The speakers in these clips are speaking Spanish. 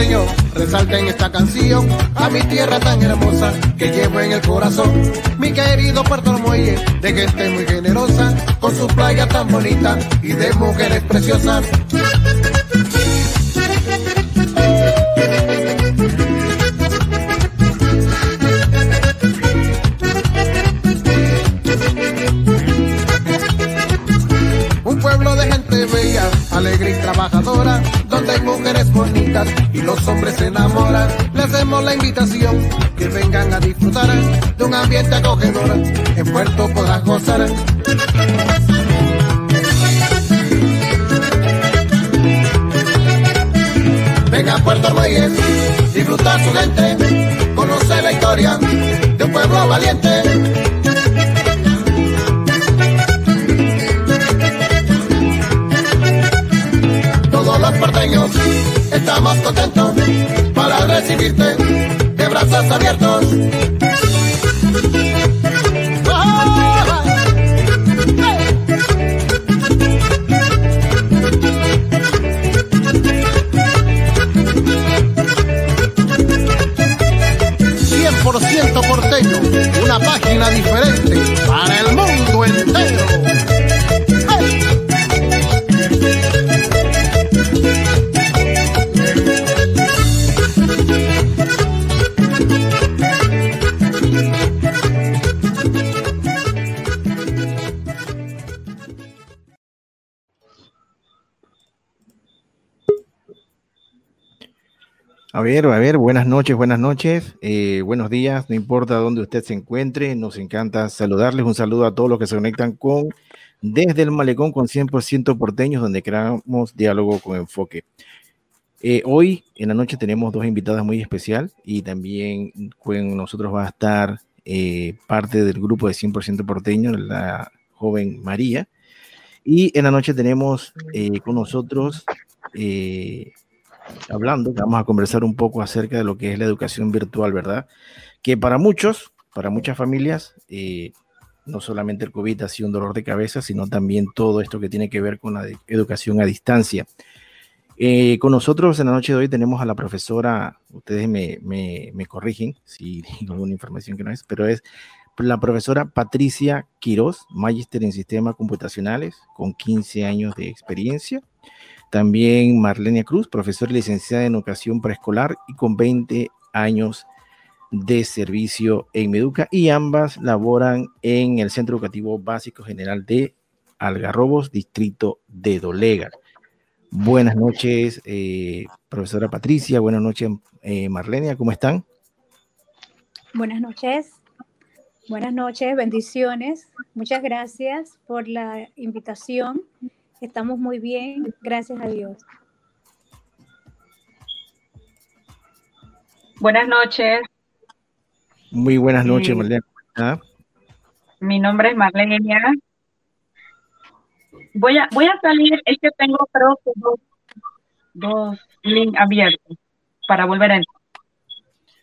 porteños resalten esta canción a mi tierra tan hermosa que llevo en el corazón. Mi querido Puerto Muelle, de gente muy generosa, con su playa tan bonita y de mujeres preciosas. Hay mujeres bonitas y los hombres se enamoran. Le hacemos la invitación que vengan a disfrutar de un ambiente acogedor. En Puerto podrás gozar. Venga a Puerto Reyes, disfrutar su gente, conocer la historia de un pueblo valiente porteños estamos contentos para recibirte de brazos abiertos. ¡100% porteño! Una página diferente A ver, a ver, buenas noches, buenas noches, eh, buenos días, no importa dónde usted se encuentre, nos encanta saludarles, un saludo a todos los que se conectan con desde el malecón con 100% porteños, donde creamos diálogo con enfoque. Eh, hoy en la noche tenemos dos invitadas muy especial y también con nosotros va a estar eh, parte del grupo de 100% porteño, la joven María. Y en la noche tenemos con nosotros hablando, vamos a conversar un poco acerca de lo que es la educación virtual, ¿verdad? Que para muchos, para muchas familias, eh, no solamente el COVID ha sido un dolor de cabeza, sino también todo esto que tiene que ver con la educación a distancia. Eh, con nosotros en la noche de hoy tenemos a la profesora, ustedes me, me, me corrigen si digo alguna información que no es, pero es la profesora Patricia Quiroz, magíster en sistemas computacionales, con 15 años de experiencia. También Marlenia Cruz, profesora licenciada en educación preescolar y con 20 años de servicio en Meduca y ambas laboran en el Centro Educativo Básico General de Algarrobos, distrito de Dolega. Buenas noches, eh, profesora Patricia. Buenas noches, eh, Marlenia. ¿Cómo están? Buenas noches. Buenas noches, bendiciones. Muchas gracias por la invitación Estamos muy bien, gracias a Dios. Buenas noches. Muy buenas noches, Marlene. Mi nombre es Marlene. Voy a, voy a salir, es que tengo creo que dos, dos links abiertos para volver a entrar.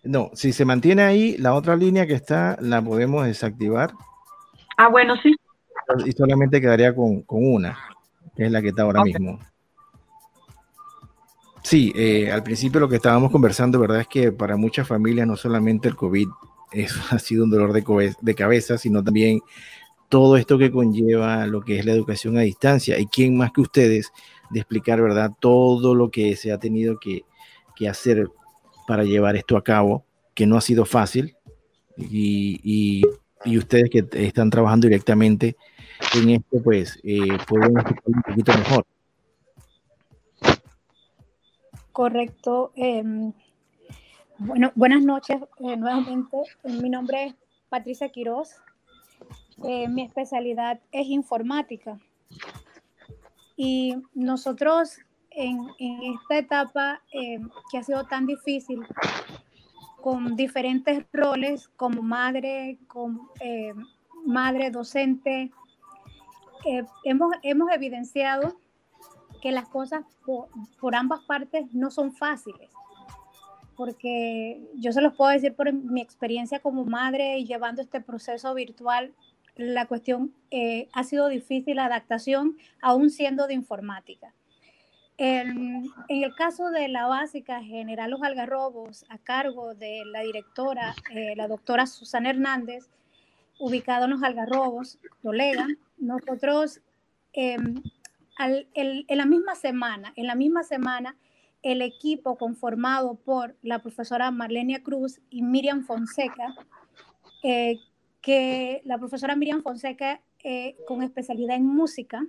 No, si se mantiene ahí, la otra línea que está la podemos desactivar. Ah, bueno, sí. Y solamente quedaría con, con una es la que está ahora mismo. Sí, eh, al principio lo que estábamos conversando, ¿verdad? Es que para muchas familias no solamente el COVID ha sido un dolor de, de cabeza, sino también todo esto que conlleva lo que es la educación a distancia. ¿Y quién más que ustedes de explicar, ¿verdad? Todo lo que se ha tenido que, hacer para llevar esto a cabo, que no ha sido fácil. Y, y ustedes que están trabajando directamente en esto, pues eh, explicar un poquito mejor. Correcto. Em, bueno, buenas noches eh, nuevamente. Mi nombre es Patricia Quiroz. Eh, mi especialidad es informática. Y nosotros en, en esta etapa em, que ha sido tan difícil, con diferentes roles como madre, como em, madre docente, hemos, hemos evidenciado que las cosas por, ambas partes no son fáciles, porque yo se los puedo decir por mi experiencia como madre y llevando este proceso virtual, la cuestión eh, ha sido difícil la adaptación, aún siendo de informática. En, el caso de la básica General Los Algarrobos, a cargo de la directora, eh, la doctora Susana Hernández, ubicado en Los Algarrobos, colega, nosotros em, en la misma semana, en la misma semana, el equipo conformado por la profesora Marlenia Cruz y Miriam Fonseca, eh, que la profesora Miriam Fonseca eh, con especialidad en música,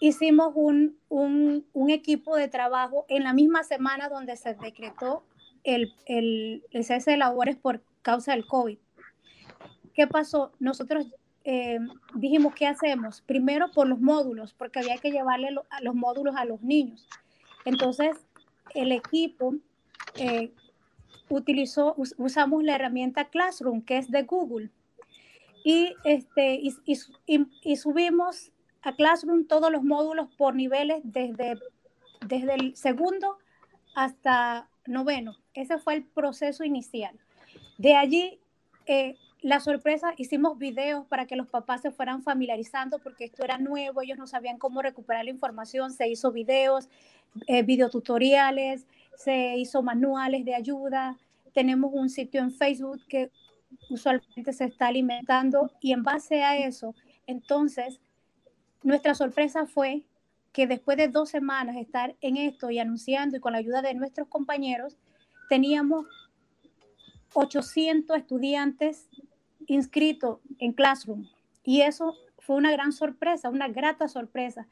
hicimos un, un, un, equipo de trabajo en la misma semana donde se decretó el, el, el cese de labores por causa del COVID. ¿Qué pasó? Nosotros eh, dijimos, ¿qué hacemos? Primero por los módulos, porque había que llevarle los módulos a los niños. Entonces, el equipo eh, utilizó, usamos la herramienta Classroom, que es de Google, y, este, y, subimos a Classroom todos los módulos por niveles desde, desde el segundo hasta noveno. Ese fue el proceso inicial. De allí, eh, la sorpresa, hicimos videos para que los papás se fueran familiarizando porque esto era nuevo, ellos no sabían cómo recuperar la información, se hizo videos, eh, videotutoriales, se hizo manuales de ayuda, tenemos un sitio en Facebook que usualmente se está alimentando y en base a eso, entonces, nuestra sorpresa fue que después de dos semanas estar en esto y anunciando y con la ayuda de nuestros compañeros, teníamos 800 estudiantes inscritos en Classroom. Y eso fue una gran sorpresa, una grata sorpresa,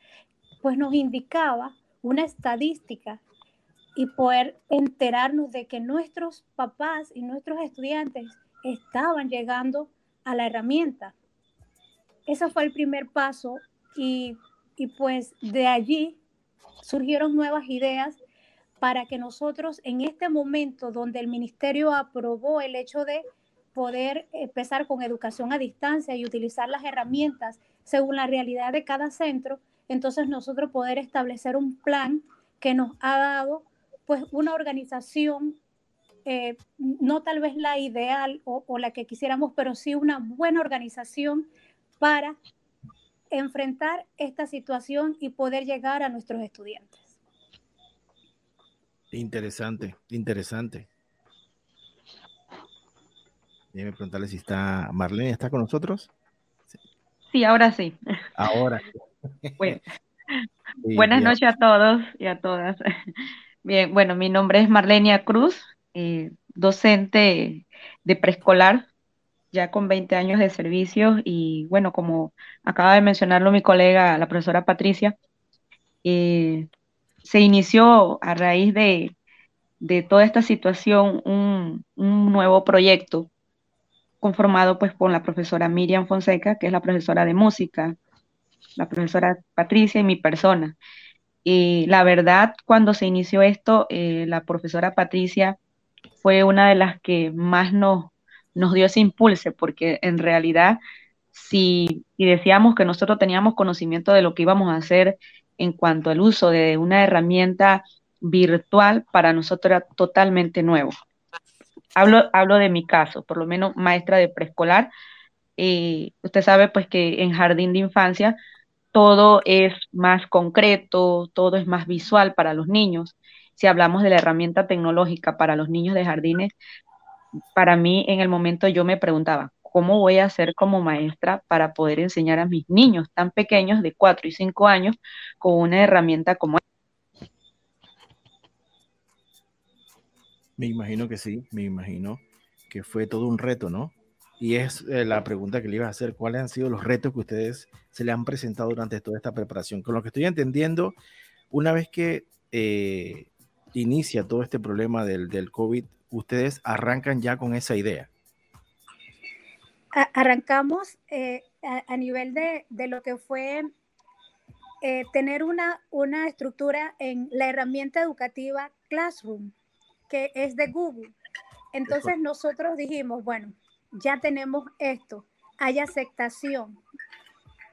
pues nos indicaba una estadística y poder enterarnos de que nuestros papás y nuestros estudiantes estaban llegando a la herramienta. Ese fue el primer paso y, y pues de allí surgieron nuevas ideas para que nosotros en este momento donde el ministerio aprobó el hecho de poder empezar con educación a distancia y utilizar las herramientas según la realidad de cada centro, entonces nosotros poder establecer un plan que nos ha dado pues una organización, eh, no tal vez la ideal o, o la que quisiéramos, pero sí una buena organización para enfrentar esta situación y poder llegar a nuestros estudiantes. Interesante, interesante. Déjeme preguntarle si está Marlene, ¿está con nosotros? Sí, ahora sí. Ahora. buenas noches a todos y a todas. Bien, bueno, mi nombre es Marlenia Cruz, eh, docente de preescolar, ya con 20 años de servicio y bueno, como acaba de mencionarlo mi colega, la profesora Patricia, eh, se inició a raíz de, toda esta situación un, un nuevo proyecto conformado pues con la profesora Miriam Fonseca, que es la profesora de música, la profesora Patricia y mi persona. Y la verdad, cuando se inició esto, eh, la profesora Patricia fue una de las que más nos, nos dio ese impulso, porque en realidad, si, si decíamos que nosotros teníamos conocimiento de lo que íbamos a hacer en cuanto al uso de una herramienta virtual, para nosotros era totalmente nuevo. Hablo, hablo de mi caso, por lo menos maestra de preescolar. Eh, usted sabe pues que en jardín de infancia todo es más concreto, todo es más visual para los niños. Si hablamos de la herramienta tecnológica para los niños de jardines, para mí en el momento yo me preguntaba, ¿cómo voy a hacer como maestra para poder enseñar a mis niños tan pequeños de 4 y 5 años con una herramienta como esta? Me imagino que sí, me imagino que fue todo un reto, ¿no? Y es eh, la pregunta que le iba a hacer, ¿cuáles han sido los retos que ustedes se le han presentado durante toda esta preparación? Con lo que estoy entendiendo, una vez que eh, inicia todo este problema del, del COVID, ustedes arrancan ya con esa idea. arrancamos eh, a, nivel de, de, lo que fue tener una, una estructura en la herramienta educativa Classroom, que es de Google. Entonces nosotros dijimos, bueno, ya tenemos esto, hay aceptación.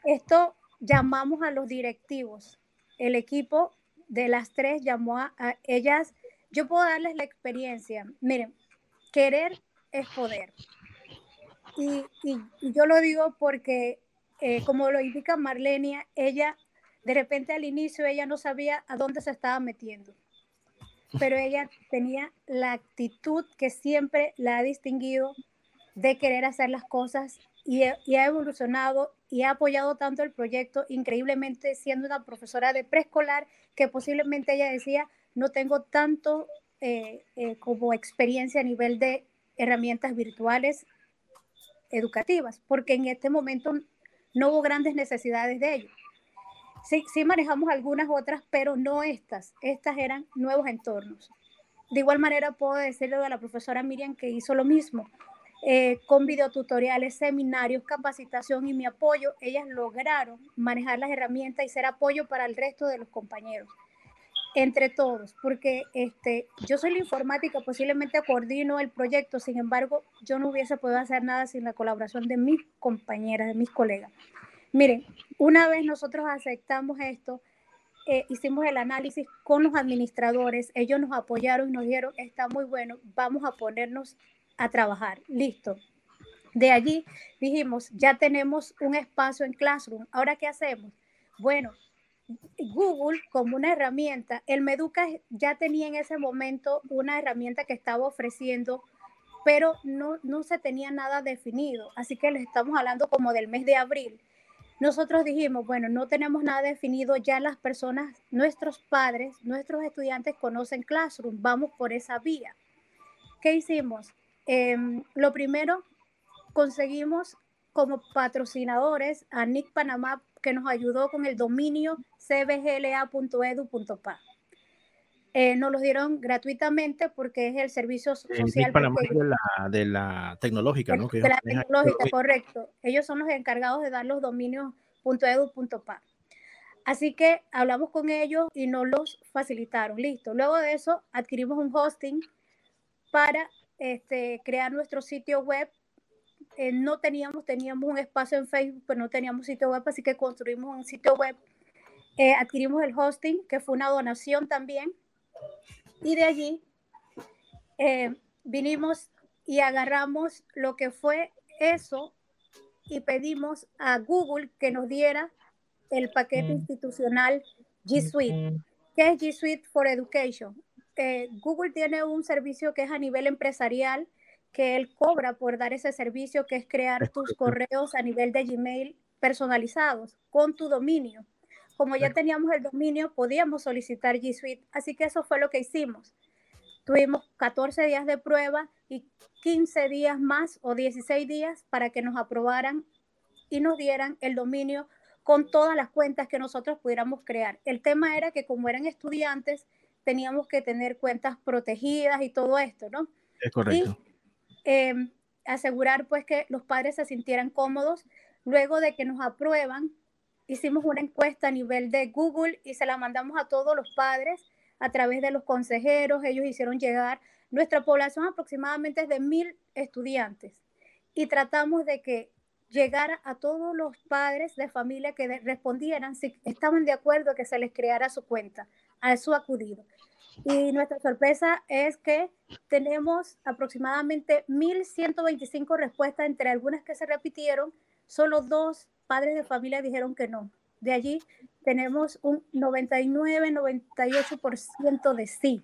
Esto llamamos a los directivos. El equipo de las tres llamó a, ellas. Yo puedo darles la experiencia. Miren, querer es poder. Y, yo lo digo porque, eh, como lo indica Marlenia, ella De repente al inicio ella no sabía a dónde se estaba metiendo, pero ella tenía la actitud que siempre la ha distinguido de querer hacer las cosas y, ha evolucionado y ha apoyado tanto el proyecto, increíblemente siendo una profesora de preescolar, que posiblemente ella decía, no tengo tanto eh, eh, como experiencia a nivel de herramientas virtuales educativas, porque en este momento no hubo grandes necesidades de ello. Sí, sí manejamos algunas otras, pero no estas. Estas eran nuevos entornos. De igual manera puedo decirle a la profesora Miriam que hizo lo mismo. Eh, con videotutoriales, seminarios, capacitación y mi apoyo, ellas lograron manejar las herramientas y ser apoyo para el resto de los compañeros entre todos, porque este, yo soy la informática, posiblemente coordino el proyecto, sin embargo, yo no hubiese podido hacer nada sin la colaboración de mis compañeras, de mis colegas. Miren, una vez nosotros aceptamos esto, eh, hicimos el análisis con los administradores, ellos nos apoyaron y nos dijeron, está muy bueno, vamos a ponernos a trabajar, listo. De allí dijimos, ya tenemos un espacio en Classroom, ahora ¿qué hacemos? Bueno, Google como una herramienta, el Meduca ya tenía en ese momento una herramienta que estaba ofreciendo, pero no, no se tenía nada definido, así que les estamos hablando como del mes de abril. Nosotros dijimos, bueno, no tenemos nada definido, ya las personas, nuestros padres, nuestros estudiantes conocen Classroom, vamos por esa vía. ¿Qué hicimos? Em, lo primero, conseguimos como patrocinadores a Nick Panamá que nos ayudó con el dominio cbgla.edu.pa. Eh, nos los dieron gratuitamente porque es el servicio social. de, la, de la tecnológica, ¿no? de la tecnológica, correcto. Ellos son los encargados de dar los dominios .edu.pa. Así que hablamos con ellos y nos los facilitaron. Listo. Luego de eso adquirimos un hosting para este, crear nuestro sitio web eh, no teníamos, teníamos un espacio en Facebook, pero no teníamos sitio web, así que construimos un sitio web. Eh, adquirimos el hosting, que fue una donación también, y de allí eh, vinimos y agarramos lo que fue eso y pedimos a Google que nos diera el paquete mm. institucional G Suite. Mm. ¿Qué es G Suite for Education? Google tiene un servicio que es a nivel empresarial, que él cobra por dar ese servicio, que es crear tus correos a nivel de Gmail personalizados con tu dominio. Como ya teníamos el dominio, podíamos solicitar G Suite, así que eso fue lo que hicimos. Tuvimos 14 días de prueba y 15 días más o 16 días para que nos aprobaran y nos dieran el dominio con todas las cuentas que nosotros pudiéramos crear. El tema era que como eran estudiantes, teníamos que tener cuentas protegidas y todo esto, ¿no? Es correcto. Em, asegurar pues que los padres se sintieran cómodos. Luego de que nos aprueban, hicimos una encuesta a nivel de Google y se la mandamos a todos los padres a través de los consejeros. Ellos hicieron llegar. Nuestra población aproximadamente de mil estudiantes y tratamos de que llegara a todos los padres de familia que respondieran si estaban de acuerdo que se les creara su cuenta, a su acudido. Y nuestra sorpresa es que tenemos aproximadamente 1.125 respuestas, entre algunas que se repitieron, solo dos padres de familia dijeron que no. De allí tenemos un 99-98% de sí.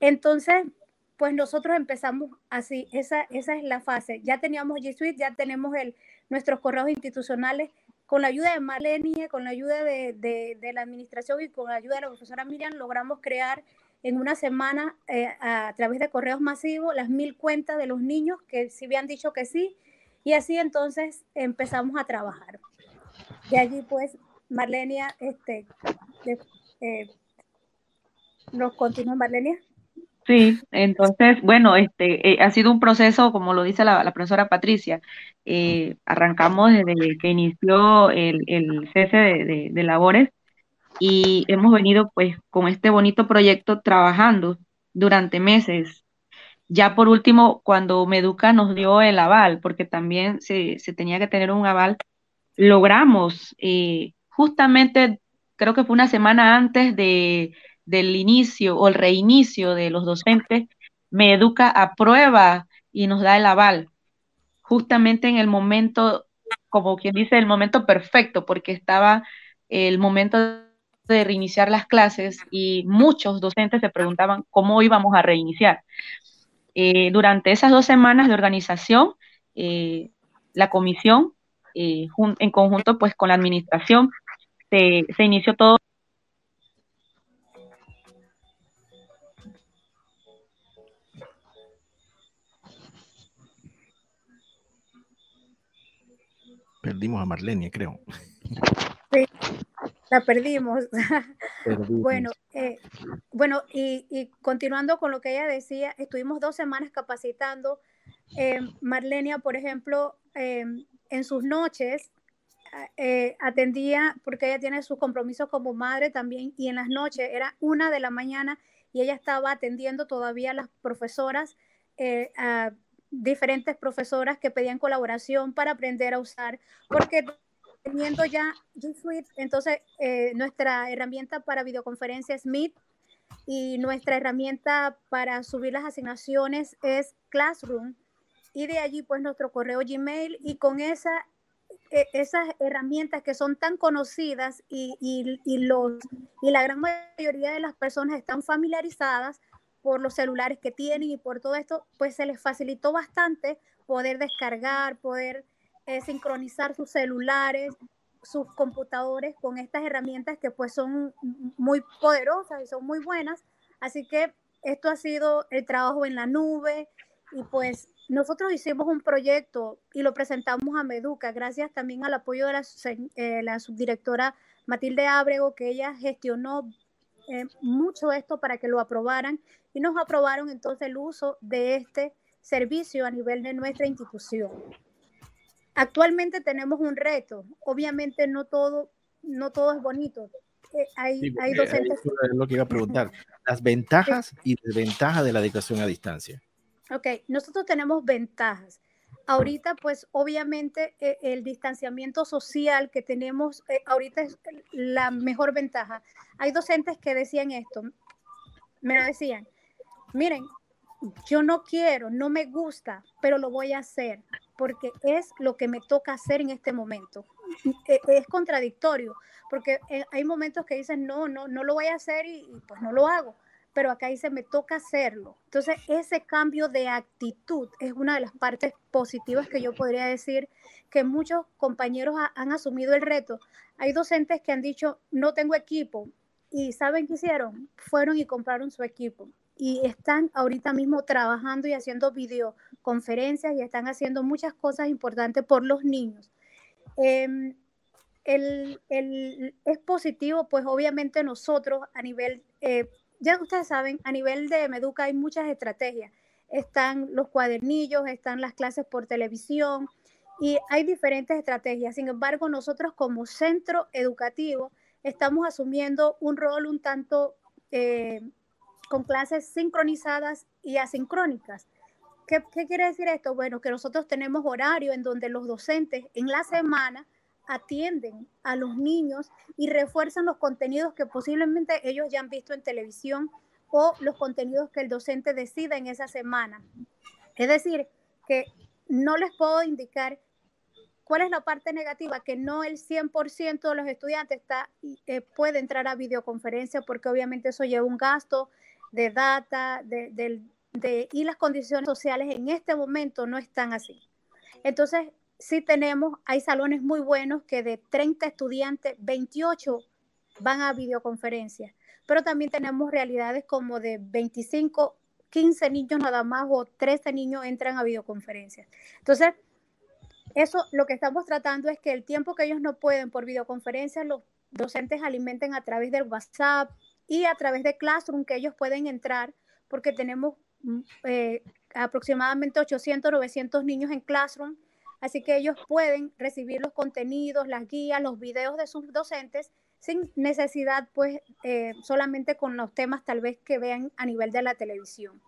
Entonces, pues nosotros empezamos así, esa, esa es la fase. Ya teníamos G Suite, ya tenemos el, nuestros correos institucionales. Con la ayuda de Marlene, con la ayuda de, de, la administración y con la ayuda de la profesora Miriam, logramos crear en una semana eh, a través de correos masivos las mil cuentas de los niños que sí habían dicho que sí. Y así entonces empezamos a trabajar. De allí pues Marlenia, este, eh, ¿nos continúa Marlenia? Sí, entonces, bueno, este, eh, ha sido un proceso, como lo dice la, profesora Patricia, eh, arrancamos desde que inició el, cese de, labores y hemos venido pues con este bonito proyecto trabajando durante meses. Ya por último, cuando Meduca nos dio el aval, porque también se, tenía que tener un aval, logramos eh, justamente, creo que fue una semana antes de del inicio o el reinicio de los docentes, me educa a prueba y nos da el aval, justamente en el momento, como quien dice, el momento perfecto, porque estaba el momento de reiniciar las clases y muchos docentes se preguntaban cómo íbamos a reiniciar. Eh, durante esas dos semanas de organización, eh, la comisión, eh, en conjunto pues con la administración, se, se inició todo Perdimos a Marlene, creo. Sí, la perdimos. bueno, eh, bueno y, continuando con lo que ella decía, estuvimos dos semanas capacitando. Eh, Marlenia, por ejemplo, eh, en sus noches atendía, porque ella tiene sus compromisos como madre también, y en las noches era una de la mañana y ella estaba atendiendo todavía a las profesoras a, diferentes profesoras que pedían colaboración para aprender a usar, porque teniendo ya G Suite, entonces eh, nuestra herramienta para videoconferencia es Meet y nuestra herramienta para subir las asignaciones es Classroom. Y de allí pues nuestro correo Gmail. Y con esa e, esas herramientas que son tan conocidas y, y, y, los, y la gran mayoría de las personas están familiarizadas, por los celulares que tienen y por todo esto, pues se les facilitó bastante poder descargar, poder eh, sincronizar sus celulares, sus computadores con estas herramientas que pues son muy poderosas y son muy buenas. Así que esto ha sido el trabajo en la nube y pues nosotros hicimos un proyecto y lo presentamos a Meduca, gracias también al apoyo de la, eh, subdirectora Matilde Ábrego, que ella gestionó eh, mucho esto para que lo aprobaran y nos aprobaron entonces el uso de este servicio a nivel de nuestra institución. Actualmente tenemos un reto, obviamente no todo, no todo es bonito. Eh, hay, hay docentes... Es lo que iba a preguntar, las ventajas y desventajas de la educación a distancia. Ok, nosotros tenemos ventajas. Ahorita, pues obviamente eh, el distanciamiento social que tenemos eh, ahorita es la mejor ventaja. Hay docentes que decían esto, me lo decían, miren, yo no quiero, no me gusta, pero lo voy a hacer porque es lo que me toca hacer en este momento. E, es contradictorio, porque eh, hay momentos que dicen, no, no, no lo voy a hacer y pues no lo hago pero acá dice, me toca hacerlo. Entonces, ese cambio de actitud es una de las partes positivas que yo podría decir que muchos compañeros han asumido el reto. Hay docentes que han dicho, no tengo equipo, y ¿saben qué hicieron? Fueron y compraron su equipo y están ahorita mismo trabajando y haciendo videoconferencias y están haciendo muchas cosas importantes por los niños. Em, el, el, es positivo, pues obviamente nosotros a nivel eh, ya ustedes saben, a nivel de Meduca hay muchas estrategias. Están los cuadernillos, están las clases por televisión y hay diferentes estrategias. Sin embargo, nosotros como centro educativo estamos asumiendo un rol un tanto eh, con clases sincronizadas y asincrónicas. ¿Qué, ¿Qué quiere decir esto? Bueno, que nosotros tenemos horario en donde los docentes en la semana atienden a los niños y refuerzan los contenidos que posiblemente ellos ya han visto en televisión o los contenidos que el docente decida en esa semana. Es decir, que no les puedo indicar cuál es la parte negativa, que no el 100% de los estudiantes está, eh, puede entrar a videoconferencia porque obviamente eso lleva un gasto de data de, y las condiciones sociales en este momento no están así. Entonces, sí tenemos, hay salones muy buenos que de 30 estudiantes, 28 van a videoconferencias, pero también tenemos realidades como de 25, 15 niños nada más o 13 niños entran a videoconferencias. Entonces, eso lo que estamos tratando es que el tiempo que ellos no pueden por videoconferencia, los docentes alimenten a través del WhatsApp y a través de Classroom que ellos pueden entrar, porque tenemos eh, aproximadamente 800, 900 niños en Classroom Así que ellos pueden recibir los contenidos, las guías, los videos de sus docentes sin necesidad, pues, eh, solamente con los temas tal vez que vean a nivel de la televisión.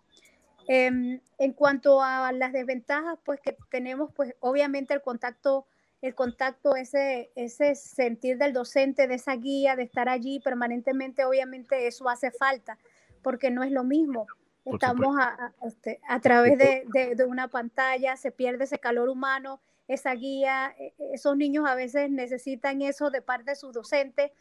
Em, en cuanto a las desventajas, pues que tenemos, pues, obviamente el contacto, el contacto, ese, ese sentir del docente, de esa guía, de estar allí permanentemente, obviamente eso hace falta, porque no es lo mismo Estamos a, este, a, través de, de, una pantalla, se pierde ese calor humano, esa guía, e, e, esos niños a veces necesitan eso de parte de sus docentes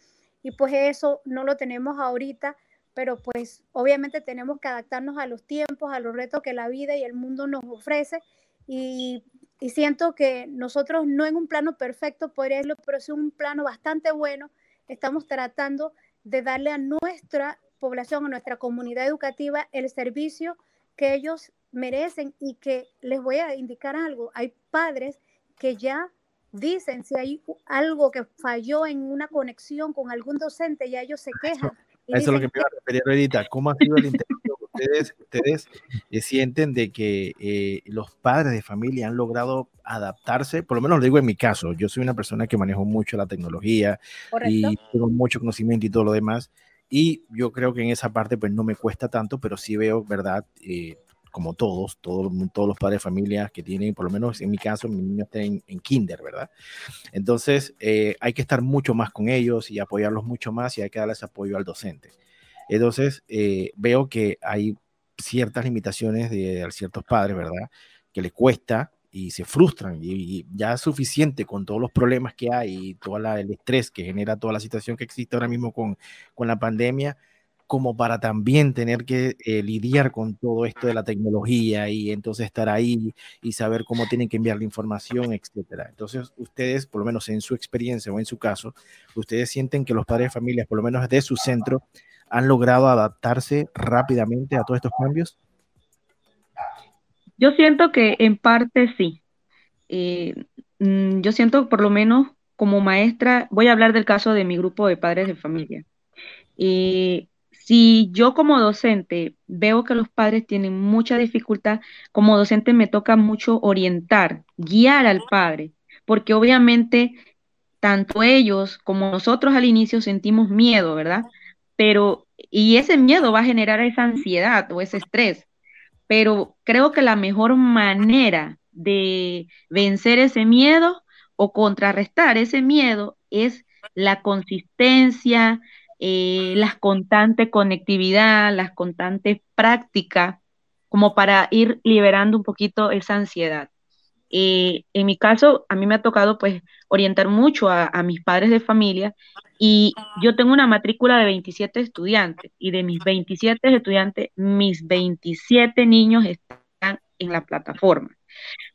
y pues eso no lo tenemos ahorita, pero pues obviamente tenemos que adaptarnos a los tiempos, a los retos que la vida y el mundo nos ofrece y, y siento que nosotros no en un plano perfecto, podría decirlo, pero es un plano bastante bueno, estamos tratando de darle a nuestra población, a nuestra comunidad educativa el servicio que ellos merecen y que les voy a indicar algo, hay padres que ya dicen si hay algo que falló en una conexión con algún docente, ya ellos se quejan. Eso, es lo que me iba a referir ahorita. ¿Cómo ha sido el intercambio? Ustedes, ustedes eh, sienten de que eh, los padres de familia han logrado adaptarse, por lo menos lo digo en mi caso, yo soy una persona que manejo mucho la tecnología y tengo mucho conocimiento y todo lo demás, y yo creo que en esa parte pues no me cuesta tanto, pero sí veo, ¿verdad? Eh, como todos, todos, todos los padres de familia que tienen, por lo menos en mi caso, mi niño está en, kinder, ¿verdad? Entonces, eh, hay que estar mucho más con ellos y apoyarlos mucho más y hay que darles apoyo al docente. Entonces, eh, veo que hay ciertas limitaciones de, ciertos padres, ¿verdad? Que les cuesta y se frustran y, ya es suficiente con todos los problemas que hay y todo el estrés que genera toda la situación que existe ahora mismo con, con la pandemia como para también tener que eh, lidiar con todo esto de la tecnología y entonces estar ahí y saber cómo tienen que enviar la información, etcétera. Entonces, ustedes, por lo menos en su experiencia o en su caso, ustedes sienten que los padres de familias, por lo menos de su centro, han logrado adaptarse rápidamente a todos estos cambios. Yo siento que en parte sí. Eh, mm, yo siento, por lo menos como maestra, voy a hablar del caso de mi grupo de padres de familia. Y si yo como docente veo que los padres tienen mucha dificultad, como docente me toca mucho orientar, guiar al padre, porque obviamente tanto ellos como nosotros al inicio sentimos miedo, ¿verdad? Pero, y ese miedo va a generar esa ansiedad o ese estrés. Pero creo que la mejor manera de vencer ese miedo o contrarrestar ese miedo es la consistencia, eh, las constantes conectividad, las constantes prácticas, como para ir liberando un poquito esa ansiedad. Eh, en mi caso, a mí me ha tocado pues orientar mucho a, mis padres de familia y yo tengo una matrícula de 27 estudiantes y de mis 27 estudiantes, mis 27 niños están en la plataforma.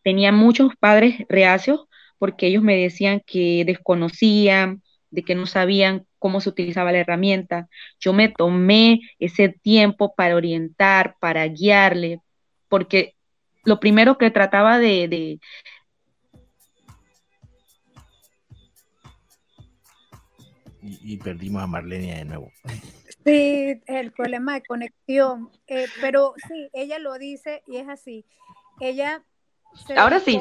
Tenía muchos padres reacios porque ellos me decían que desconocían, de que no sabían cómo se utilizaba la herramienta. Yo me tomé ese tiempo para orientar, para guiarle, porque lo primero que trataba de, Y, perdimos a Marlene de nuevo. Sí, el problema de conexión. Eh, pero sí, ella lo dice y es así. Ella. ahora sí.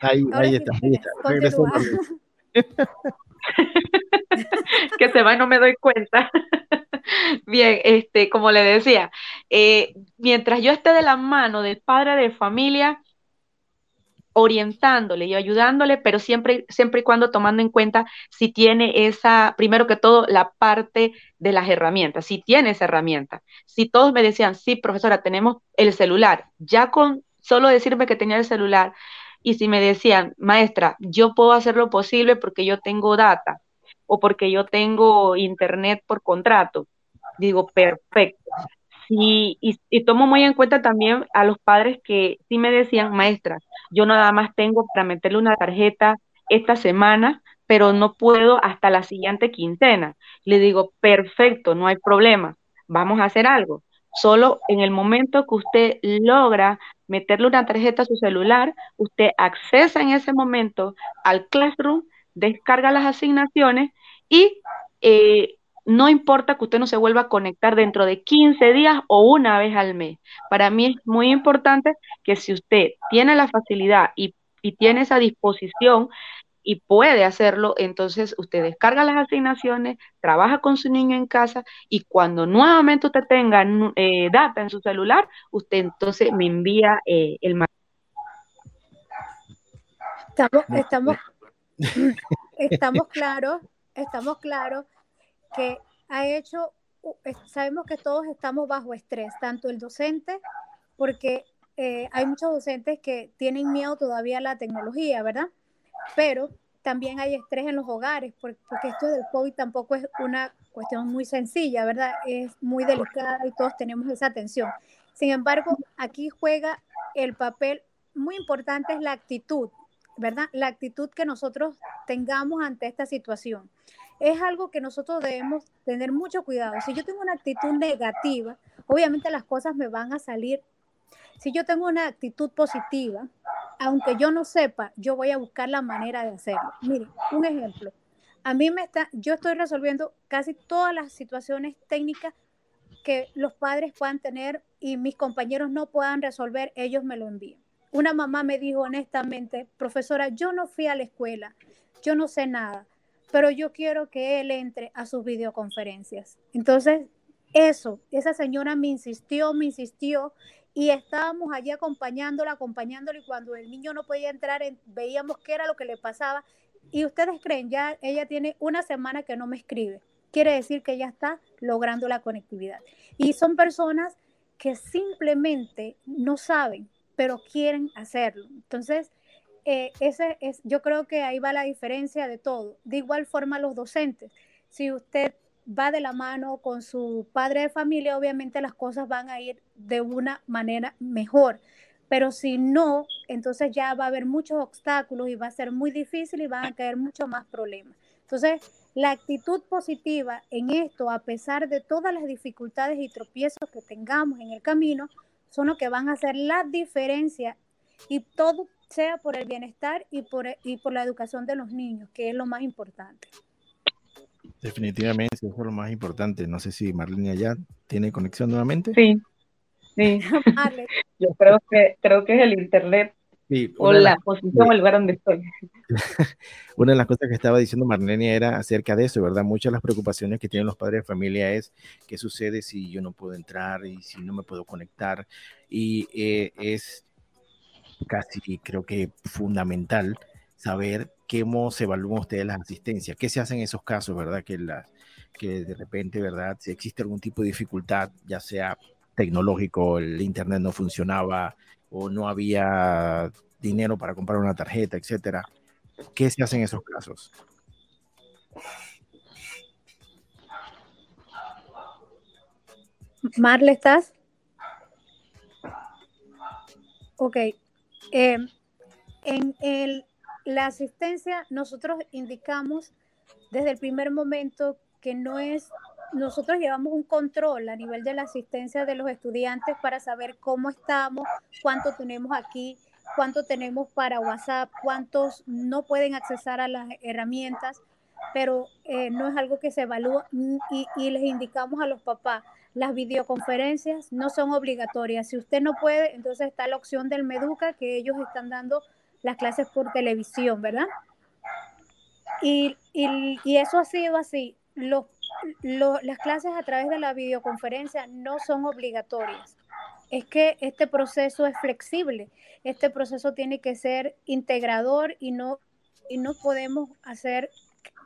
ahí, está, ahí está. que se va y no me doy cuenta. Bien, este, como le decía, eh, mientras yo esté de la mano del padre de familia, orientándole y ayudándole, pero siempre, siempre y cuando tomando en cuenta si tiene esa, primero que todo, la parte de las herramientas, si tiene esa herramienta. Si todos me decían, sí, profesora, tenemos el celular, ya con solo decirme que tenía el celular, y si me decían, maestra, yo puedo hacer lo posible porque yo tengo data, o porque yo tengo internet por contrato. Digo, perfecto. y, tomo muy en cuenta también a los padres que sí me decían, maestra, yo nada más tengo para meterle una tarjeta esta semana, pero no puedo hasta la siguiente quincena. Le digo, perfecto, no hay problema, vamos a hacer algo. Solo en el momento que usted logra meterle una tarjeta a su celular, usted accesa en ese momento al Classroom, descarga las asignaciones y eh, no importa que usted no se vuelva a conectar dentro de 15 días o una vez al mes. Para mí es muy importante que si usted tiene la facilidad y, tiene esa disposición y puede hacerlo, entonces usted descarga las asignaciones, trabaja con su niño en casa y cuando nuevamente usted tenga eh, data en su celular, usted entonces me envía eh, el Estamos, estamos, estamos claros estamos claros que ha hecho, sabemos que todos estamos bajo estrés, tanto el docente, porque eh, hay muchos docentes que tienen miedo todavía a la tecnología, ¿verdad? pero también hay estrés en los hogares, porque, esto del COVID tampoco es una cuestión muy sencilla, ¿verdad? Es muy delicada y todos tenemos esa atención. Sin embargo, aquí juega el papel muy importante es la actitud, ¿verdad? La actitud que nosotros tengamos ante esta situación. Es algo que nosotros debemos tener mucho cuidado. Si yo tengo una actitud negativa, obviamente las cosas me van a salir. Si yo tengo una actitud positiva, aunque yo no sepa, yo voy a buscar la manera de hacerlo. Miren, un ejemplo. A mí me está, yo estoy resolviendo casi todas las situaciones técnicas que los padres puedan tener y mis compañeros no puedan resolver, ellos me lo envían. Una mamá me dijo honestamente, profesora, yo no fui a la escuela, yo no sé nada, pero yo quiero que él entre a sus videoconferencias. Entonces, eso, esa señora me insistió, me insistió y estábamos allí acompañándola, acompañándola y cuando el niño no podía entrar, veíamos qué era lo que le pasaba. Y ustedes creen, ya ella tiene una semana que no me escribe. Quiere decir que ella está logrando la conectividad. Y son personas que simplemente no saben, pero quieren hacerlo. Entonces, eh, ese es, yo creo que ahí va la diferencia de todo. De igual forma, los docentes. Si usted va de la mano con su padre de familia, obviamente las cosas van a ir de una manera mejor. Pero si no, entonces ya va a haber muchos obstáculos y va a ser muy difícil y van a caer muchos más problemas. Entonces, la actitud positiva en esto, a pesar de todas las dificultades y tropiezos que tengamos en el camino, son los que van a hacer la diferencia y todo sea por el bienestar y por, y por la educación de los niños, que es lo más importante. Definitivamente, eso es lo más importante. No sé si Marlene ya tiene conexión nuevamente. Sí, sí. Yo creo que, creo que es el internet o la posición o el lugar donde estoy. una de las cosas que estaba diciendo Marlene era acerca de eso, ¿verdad? Muchas de las preocupaciones que tienen los padres de familia es qué sucede si yo no puedo entrar y si no me puedo conectar. Y eh, es casi, creo que fundamental saber cómo se evalúan ustedes las asistencias, qué se hace en esos casos, ¿verdad? Que, la, que de repente, ¿verdad? Si existe algún tipo de dificultad, ya sea tecnológico, el internet no funcionaba o no había dinero para comprar una tarjeta, etcétera. ¿Qué se hace en esos casos? Marle, ¿estás? Ok. Eh, en el la asistencia, nosotros indicamos desde el primer momento que no es, nosotros llevamos un control a nivel de la asistencia de los estudiantes para saber cómo estamos, cuánto tenemos aquí, cuánto tenemos para WhatsApp, cuántos no pueden accesar a las herramientas, pero eh, no es algo que se evalúa y, y les indicamos a los papás, las videoconferencias no son obligatorias. Si usted no puede, entonces está la opción del Meduca que ellos están dando las clases por televisión, ¿verdad? Y, eso ha sido así. Las clases a través de la videoconferencia no son obligatorias. Es que este proceso es flexible. Este proceso tiene que ser integrador y no, y no podemos hacer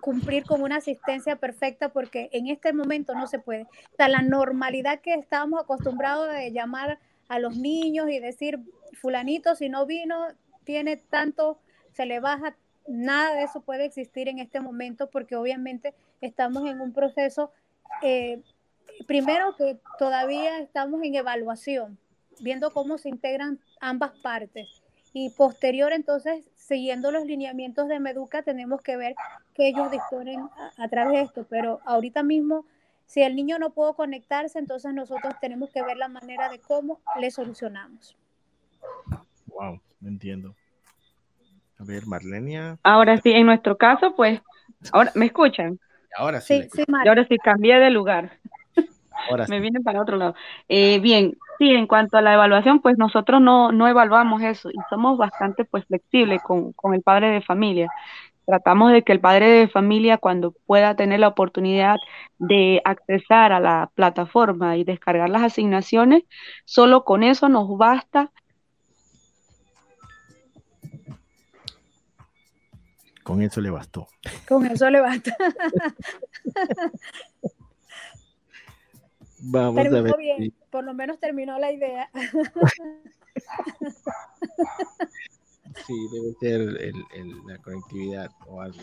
cumplir con una asistencia perfecta porque en este momento no se puede. O la normalidad que estábamos acostumbrados de llamar a los niños y decir, fulanito, si no vino, tiene tanto, se le baja, nada de eso puede existir en este momento porque obviamente estamos en un proceso, eh, primero que todavía estamos en evaluación, viendo cómo se integran ambas partes. Y posterior, entonces, siguiendo los lineamientos de Meduca, tenemos que ver que ellos disponen a, a través de esto. Pero ahorita mismo, si el niño no puede conectarse, entonces nosotros tenemos que ver la manera de cómo le solucionamos. Wow, entiendo. A ver, Marlenia. Ahora sí, en nuestro caso, pues, ahora, ¿me escuchan? Ahora sí. sí, y ahora sí, cambié de lugar. Ahora Me vienen para otro lado. Eh, bien, sí, en cuanto a la evaluación, pues nosotros no, no evaluamos eso y somos bastante pues flexibles con, con el padre de familia. Tratamos de que el padre de familia, cuando pueda tener la oportunidad de accesar a la plataforma y descargar las asignaciones, solo con eso nos basta Con eso le bastó. Con eso le basta. Vamos a ver. Bien. Por lo menos terminó la idea. Sí, debe ser la conectividad o algo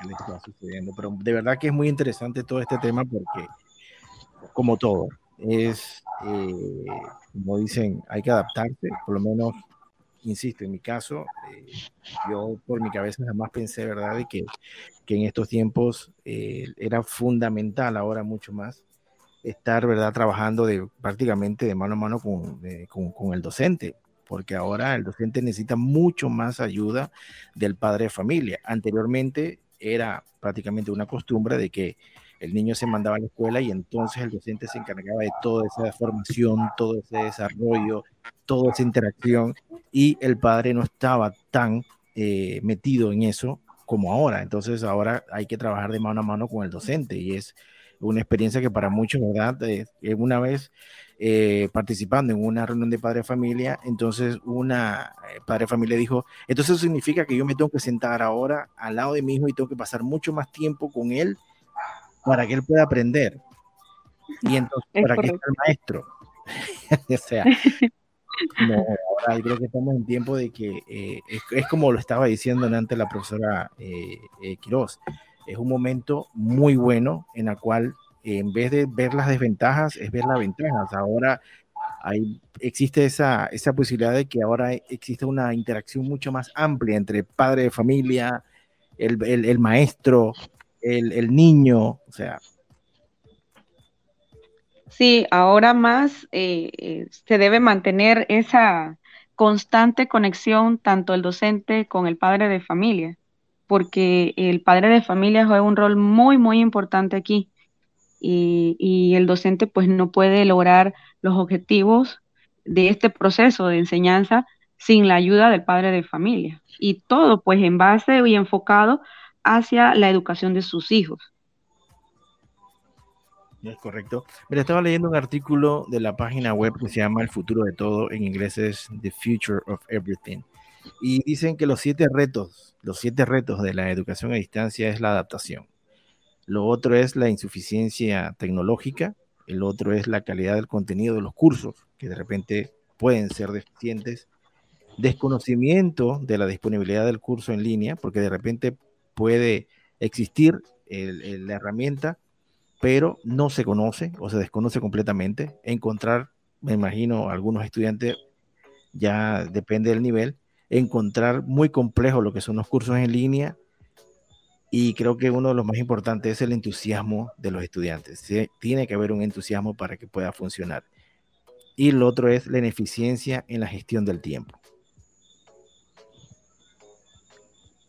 que le está sucediendo. Pero de verdad que es muy interesante todo este tema porque, como todo, es, eh, como dicen, hay que adaptarse, por lo menos, insisto, en mi caso, eh, yo por mi cabeza jamás pensé, ¿verdad?, de que, que en estos tiempos eh, era fundamental, ahora mucho más, estar, ¿verdad?, trabajando de, prácticamente de mano a mano con, con, con el docente porque ahora el docente necesita mucho más ayuda del padre de familia. Anteriormente era prácticamente una costumbre de que el niño se mandaba a la escuela y entonces el docente se encargaba de toda esa formación, todo ese desarrollo, toda esa interacción y el padre no estaba tan eh, metido en eso como ahora. Entonces ahora hay que trabajar de mano a mano con el docente y es una experiencia que para muchos, ¿verdad? Eh, una vez eh, participando en una reunión de padre familia, entonces una padre de familia dijo, entonces significa que yo me tengo que sentar ahora al lado de mi hijo y tengo que pasar mucho más tiempo con él para que él pueda aprender. Y entonces, para que sea el maestro. o sea, no, ahora creo que estamos en tiempo de que eh, es, como lo estaba diciendo antes la profesora eh, eh, Quiroz. Es un momento muy bueno en el cual en vez de ver las desventajas, es ver las ventajas. Ahora hay, existe esa, esa posibilidad de que ahora existe una interacción mucho más amplia entre padre de familia, el, el, el maestro, el, niño, o sea. Sí, ahora más eh, eh, se debe mantener esa constante conexión tanto el docente con el padre de familia, porque el padre de familia juega un rol muy, muy importante aquí y, y el docente pues no puede lograr los objetivos de este proceso de enseñanza sin la ayuda del padre de familia. Y todo pues en base y enfocado hacia la educación de sus hijos. Es correcto. Mira, estaba leyendo un artículo de la página web que se llama El futuro de todo, en inglés es The Future of Everything. Y dicen que los siete retos, los siete retos de la educación a distancia es la adaptación. Lo otro es la insuficiencia tecnológica. El otro es la calidad del contenido de los cursos, que de repente pueden ser deficientes. Desconocimiento de la disponibilidad del curso en línea, porque de repente puede existir la herramienta, pero no se conoce o se desconoce completamente. Encontrar, me imagino, algunos estudiantes, ya depende del nivel, encontrar muy complejo lo que son los cursos en línea y creo que uno de los más importantes es el entusiasmo de los estudiantes. Tiene que haber un entusiasmo para que pueda funcionar. Y lo otro es la ineficiencia en la gestión del tiempo.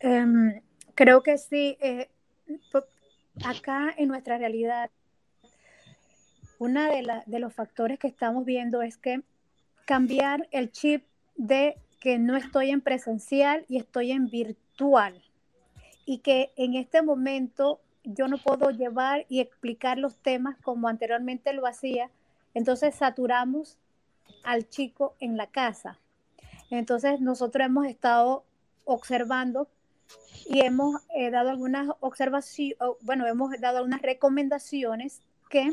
Um, Creo que sí. Eh, acá en nuestra realidad, uno de, de los factores que estamos viendo es que cambiar el chip de que no estoy en presencial y estoy en virtual. Y que en este momento yo no puedo llevar y explicar los temas como anteriormente lo hacía. Entonces saturamos al chico en la casa. Entonces nosotros hemos estado observando y hemos eh, dado algunas observaciones, bueno, hemos dado algunas recomendaciones que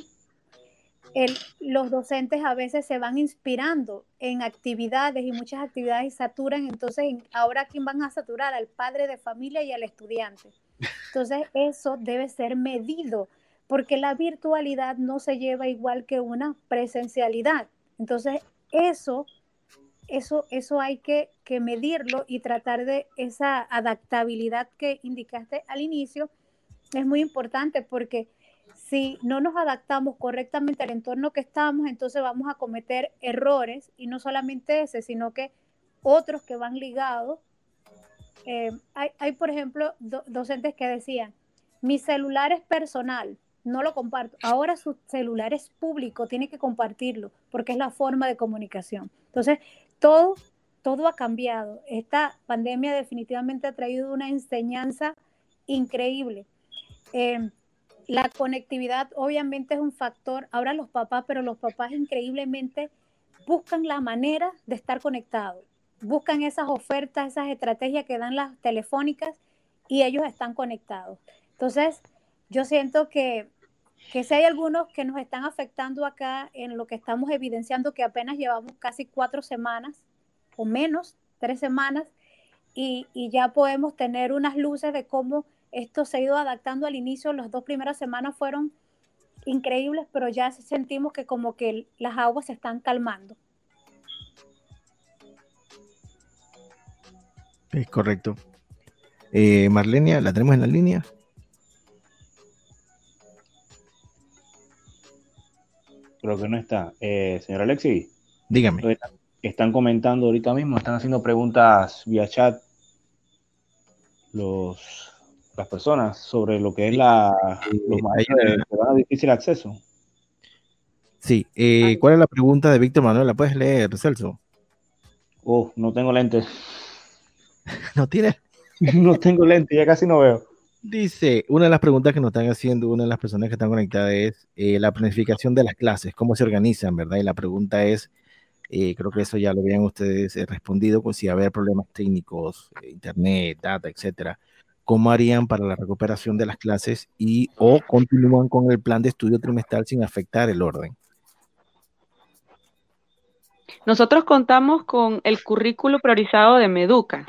los docentes a veces se van inspirando en actividades y muchas actividades saturan, entonces ahora quién van a saturar al padre de familia y al estudiante. Entonces eso debe ser medido porque la virtualidad no se lleva igual que una presencialidad. Entonces eso eso, eso hay que, medirlo y tratar de esa adaptabilidad que indicaste al inicio. Es muy importante porque si no nos adaptamos correctamente al entorno que estamos, entonces vamos a cometer errores y no solamente ese, sino que otros que van ligados. Eh, hay, por ejemplo, docentes que decían, mi celular es personal, no lo comparto. Ahora su celular es público, tiene que compartirlo porque es la forma de comunicación. Entonces, todo, todo ha cambiado. Esta pandemia definitivamente ha traído una enseñanza increíble. Eh, la conectividad obviamente es un factor. Ahora los papás, pero los papás increíblemente buscan la manera de estar conectados. Buscan esas ofertas, esas estrategias que dan las telefónicas y ellos están conectados. Entonces, yo siento que que si hay algunos que nos están afectando acá en lo que estamos evidenciando que apenas llevamos casi cuatro semanas o menos tres semanas y, y, ya podemos tener unas luces de cómo esto se ha ido adaptando al inicio. Las dos primeras semanas fueron increíbles, pero ya sentimos que como que las aguas se están calmando. Es correcto. Eh, Marlenia, ¿la tenemos en la línea? Creo que no está. Eh, señor Alexi. Dígame. Están comentando ahorita mismo, están haciendo preguntas vía chat los, las personas sobre lo que es la, los maestros de, difícil acceso. Sí, eh, ¿cuál es la pregunta de Víctor Manuel? ¿La puedes leer, Celso? Oh, no tengo lentes. ¿No tienes? no tengo lentes, ya casi no veo. Dice, una de las preguntas que nos están haciendo una de las personas que están conectadas es eh, la planificación de las clases, cómo se organizan, ¿verdad? Y la pregunta es, eh, creo que eso ya lo habían ustedes eh, respondido, pues si haber problemas técnicos, internet, data, etcétera, ¿cómo harían para la recuperación de las clases y o continúan con el plan de estudio trimestral sin afectar el orden? Nosotros contamos con el currículo priorizado de Meduca.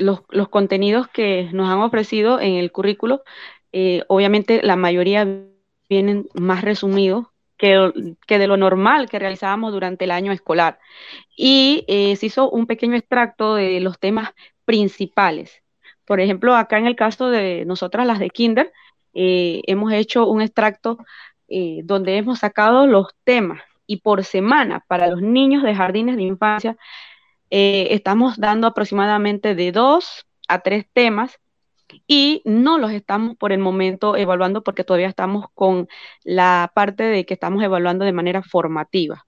Los, contenidos que nos han ofrecido en el currículo, eh, obviamente la mayoría vienen más resumidos que, de lo normal que realizábamos durante el año escolar. Y eh, se hizo un pequeño extracto de los temas principales. Por ejemplo, acá en el caso de nosotras, las de Kinder, eh, hemos hecho un extracto donde hemos sacado los temas y por semana para los niños de jardines de infancia eh, estamos dando aproximadamente de dos a tres temas y no los estamos por el momento evaluando porque todavía estamos con la parte de que estamos evaluando de manera formativa.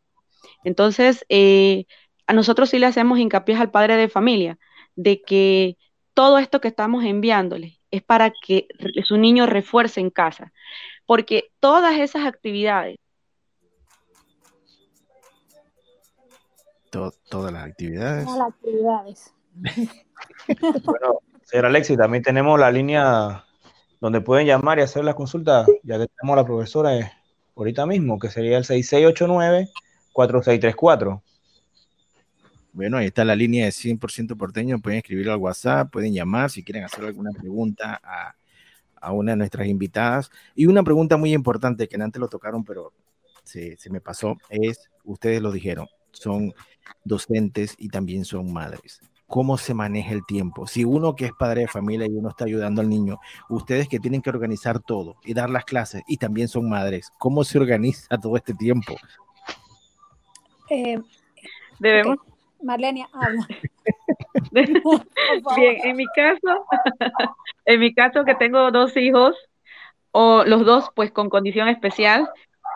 Entonces, eh, a nosotros sí le hacemos hincapié al padre de familia de que todo esto que estamos enviándole es para que su niño refuerce en casa, porque todas esas actividades todas las actividades. Todas las actividades. bueno, señor Alexis, también tenemos la línea donde pueden llamar y hacer la consulta, ya que tenemos a la profesora eh, ahorita mismo, que sería el 6689-4634. Bueno, ahí está la línea de 100% porteño, pueden escribir al WhatsApp, pueden llamar si quieren hacer alguna pregunta a, a una de nuestras invitadas. Y una pregunta muy importante que antes lo tocaron, pero se, se me pasó, es, ustedes lo dijeron, son docentes y también son madres. ¿Cómo se maneja el tiempo? Si uno que es padre de familia y uno está ayudando al niño, ustedes que tienen que organizar todo y dar las clases y también son madres, ¿cómo se organiza todo este tiempo? Eh, Debemos. Marlenia, habla. Bien, en mi caso, en mi caso que tengo dos hijos, o los dos pues con condición especial,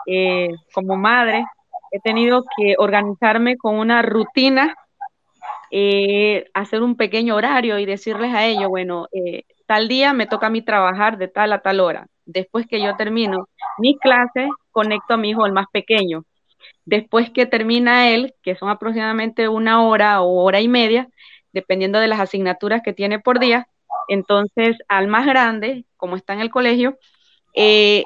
eh, como madre, he tenido que organizarme con una rutina, eh, hacer un pequeño horario y decirles a ellos, bueno, eh, tal día me toca a mí trabajar de tal a tal hora. Después que yo termino mi clase, conecto a mi hijo, el más pequeño. Después que termina él, que son aproximadamente una hora o hora y media, dependiendo de las asignaturas que tiene por día, entonces al más grande, como está en el colegio, eh,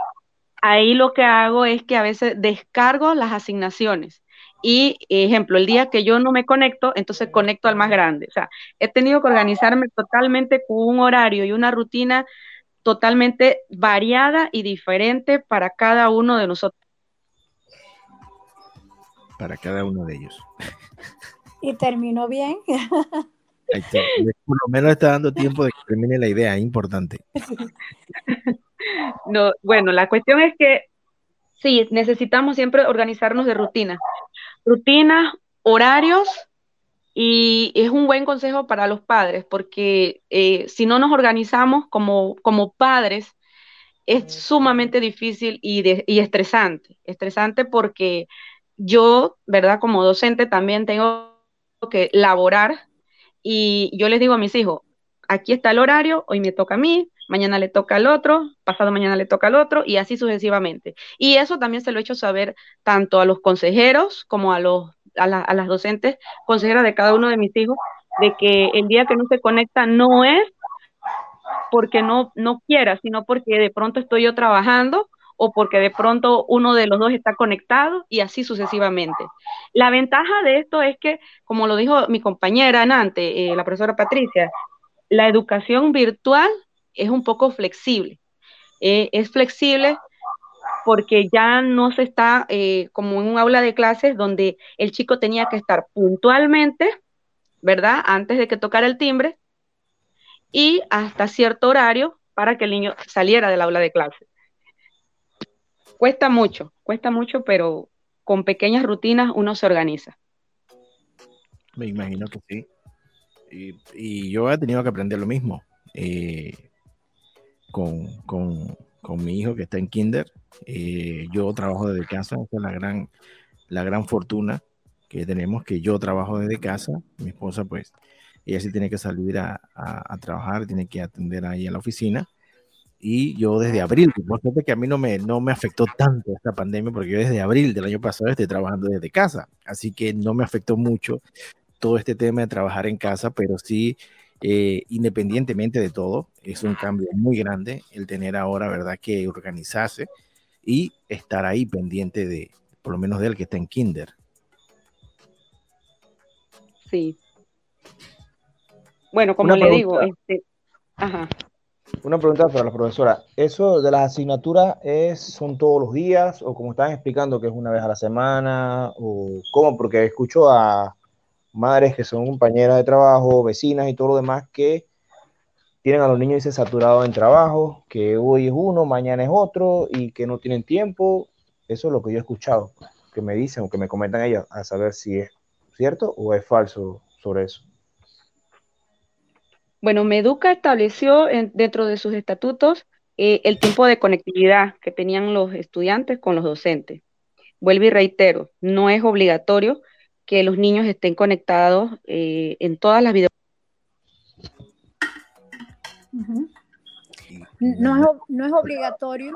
ahí lo que hago es que a veces descargo las asignaciones. Y, ejemplo, el día que yo no me conecto, entonces conecto al más grande. O sea, he tenido que organizarme totalmente con un horario y una rutina totalmente variada y diferente para cada uno de nosotros. Para cada uno de ellos. Y terminó bien. Por lo menos está dando tiempo de que termine la idea, es importante. No, bueno, la cuestión es que sí, necesitamos siempre organizarnos de rutina. Rutinas, horarios, y es un buen consejo para los padres, porque eh, si no nos organizamos como, como padres, es sumamente difícil y, y estresante. Estresante porque yo, ¿verdad? Como docente también tengo que laborar y yo les digo a mis hijos, aquí está el horario, hoy me toca a mí, mañana le toca al otro, pasado mañana le toca al otro y así sucesivamente. Y eso también se lo he hecho saber tanto a los consejeros como a, los, a, las docentes consejeras de cada uno de mis hijos, de que el día que no se conecta no es porque no, no quiera, sino porque de pronto estoy yo trabajando o porque de pronto uno de los dos está conectado y así sucesivamente. La ventaja de esto es que, como lo dijo mi compañera Nante, eh, la profesora Patricia, la educación virtual es un poco flexible. Eh, es flexible porque ya no se está eh, como en un aula de clases donde el chico tenía que estar puntualmente, ¿verdad? Antes de que tocara el timbre y hasta cierto horario para que el niño saliera del aula de clases. Cuesta mucho, cuesta mucho, pero con pequeñas rutinas uno se organiza. Me imagino que sí. Y, yo he tenido que aprender lo mismo eh, con, con, mi hijo que está en kinder. Eh, yo trabajo desde casa, esa es la gran, la gran fortuna que tenemos, que yo trabajo desde casa. Mi esposa, pues, ella sí tiene que salir a, a, trabajar, tiene que atender ahí a la oficina. Y yo desde abril, por que a mí no me, no me afectó tanto esta pandemia, porque yo desde abril del año pasado estoy trabajando desde casa, así que no me afectó mucho todo este tema de trabajar en casa, pero sí, eh, independientemente de todo, es un cambio muy grande el tener ahora, ¿verdad?, que organizarse y estar ahí pendiente de, por lo menos de él que está en kinder. Sí. Bueno, como le digo, este, ajá. Una pregunta para la profesora. ¿Eso de las asignaturas es, son todos los días o como están explicando que es una vez a la semana o cómo? Porque escucho a madres que son compañeras de trabajo, vecinas y todo lo demás que tienen a los niños y saturados en trabajo, que hoy es uno, mañana es otro y que no tienen tiempo. Eso es lo que yo he escuchado, que me dicen o que me comentan ellas a saber si es cierto o es falso sobre eso. Bueno, Meduca estableció dentro de sus estatutos eh, el tiempo de conectividad que tenían los estudiantes con los docentes. Vuelvo y reitero, no es obligatorio que los niños estén conectados eh, en todas las videos. no, es, no es obligatorio.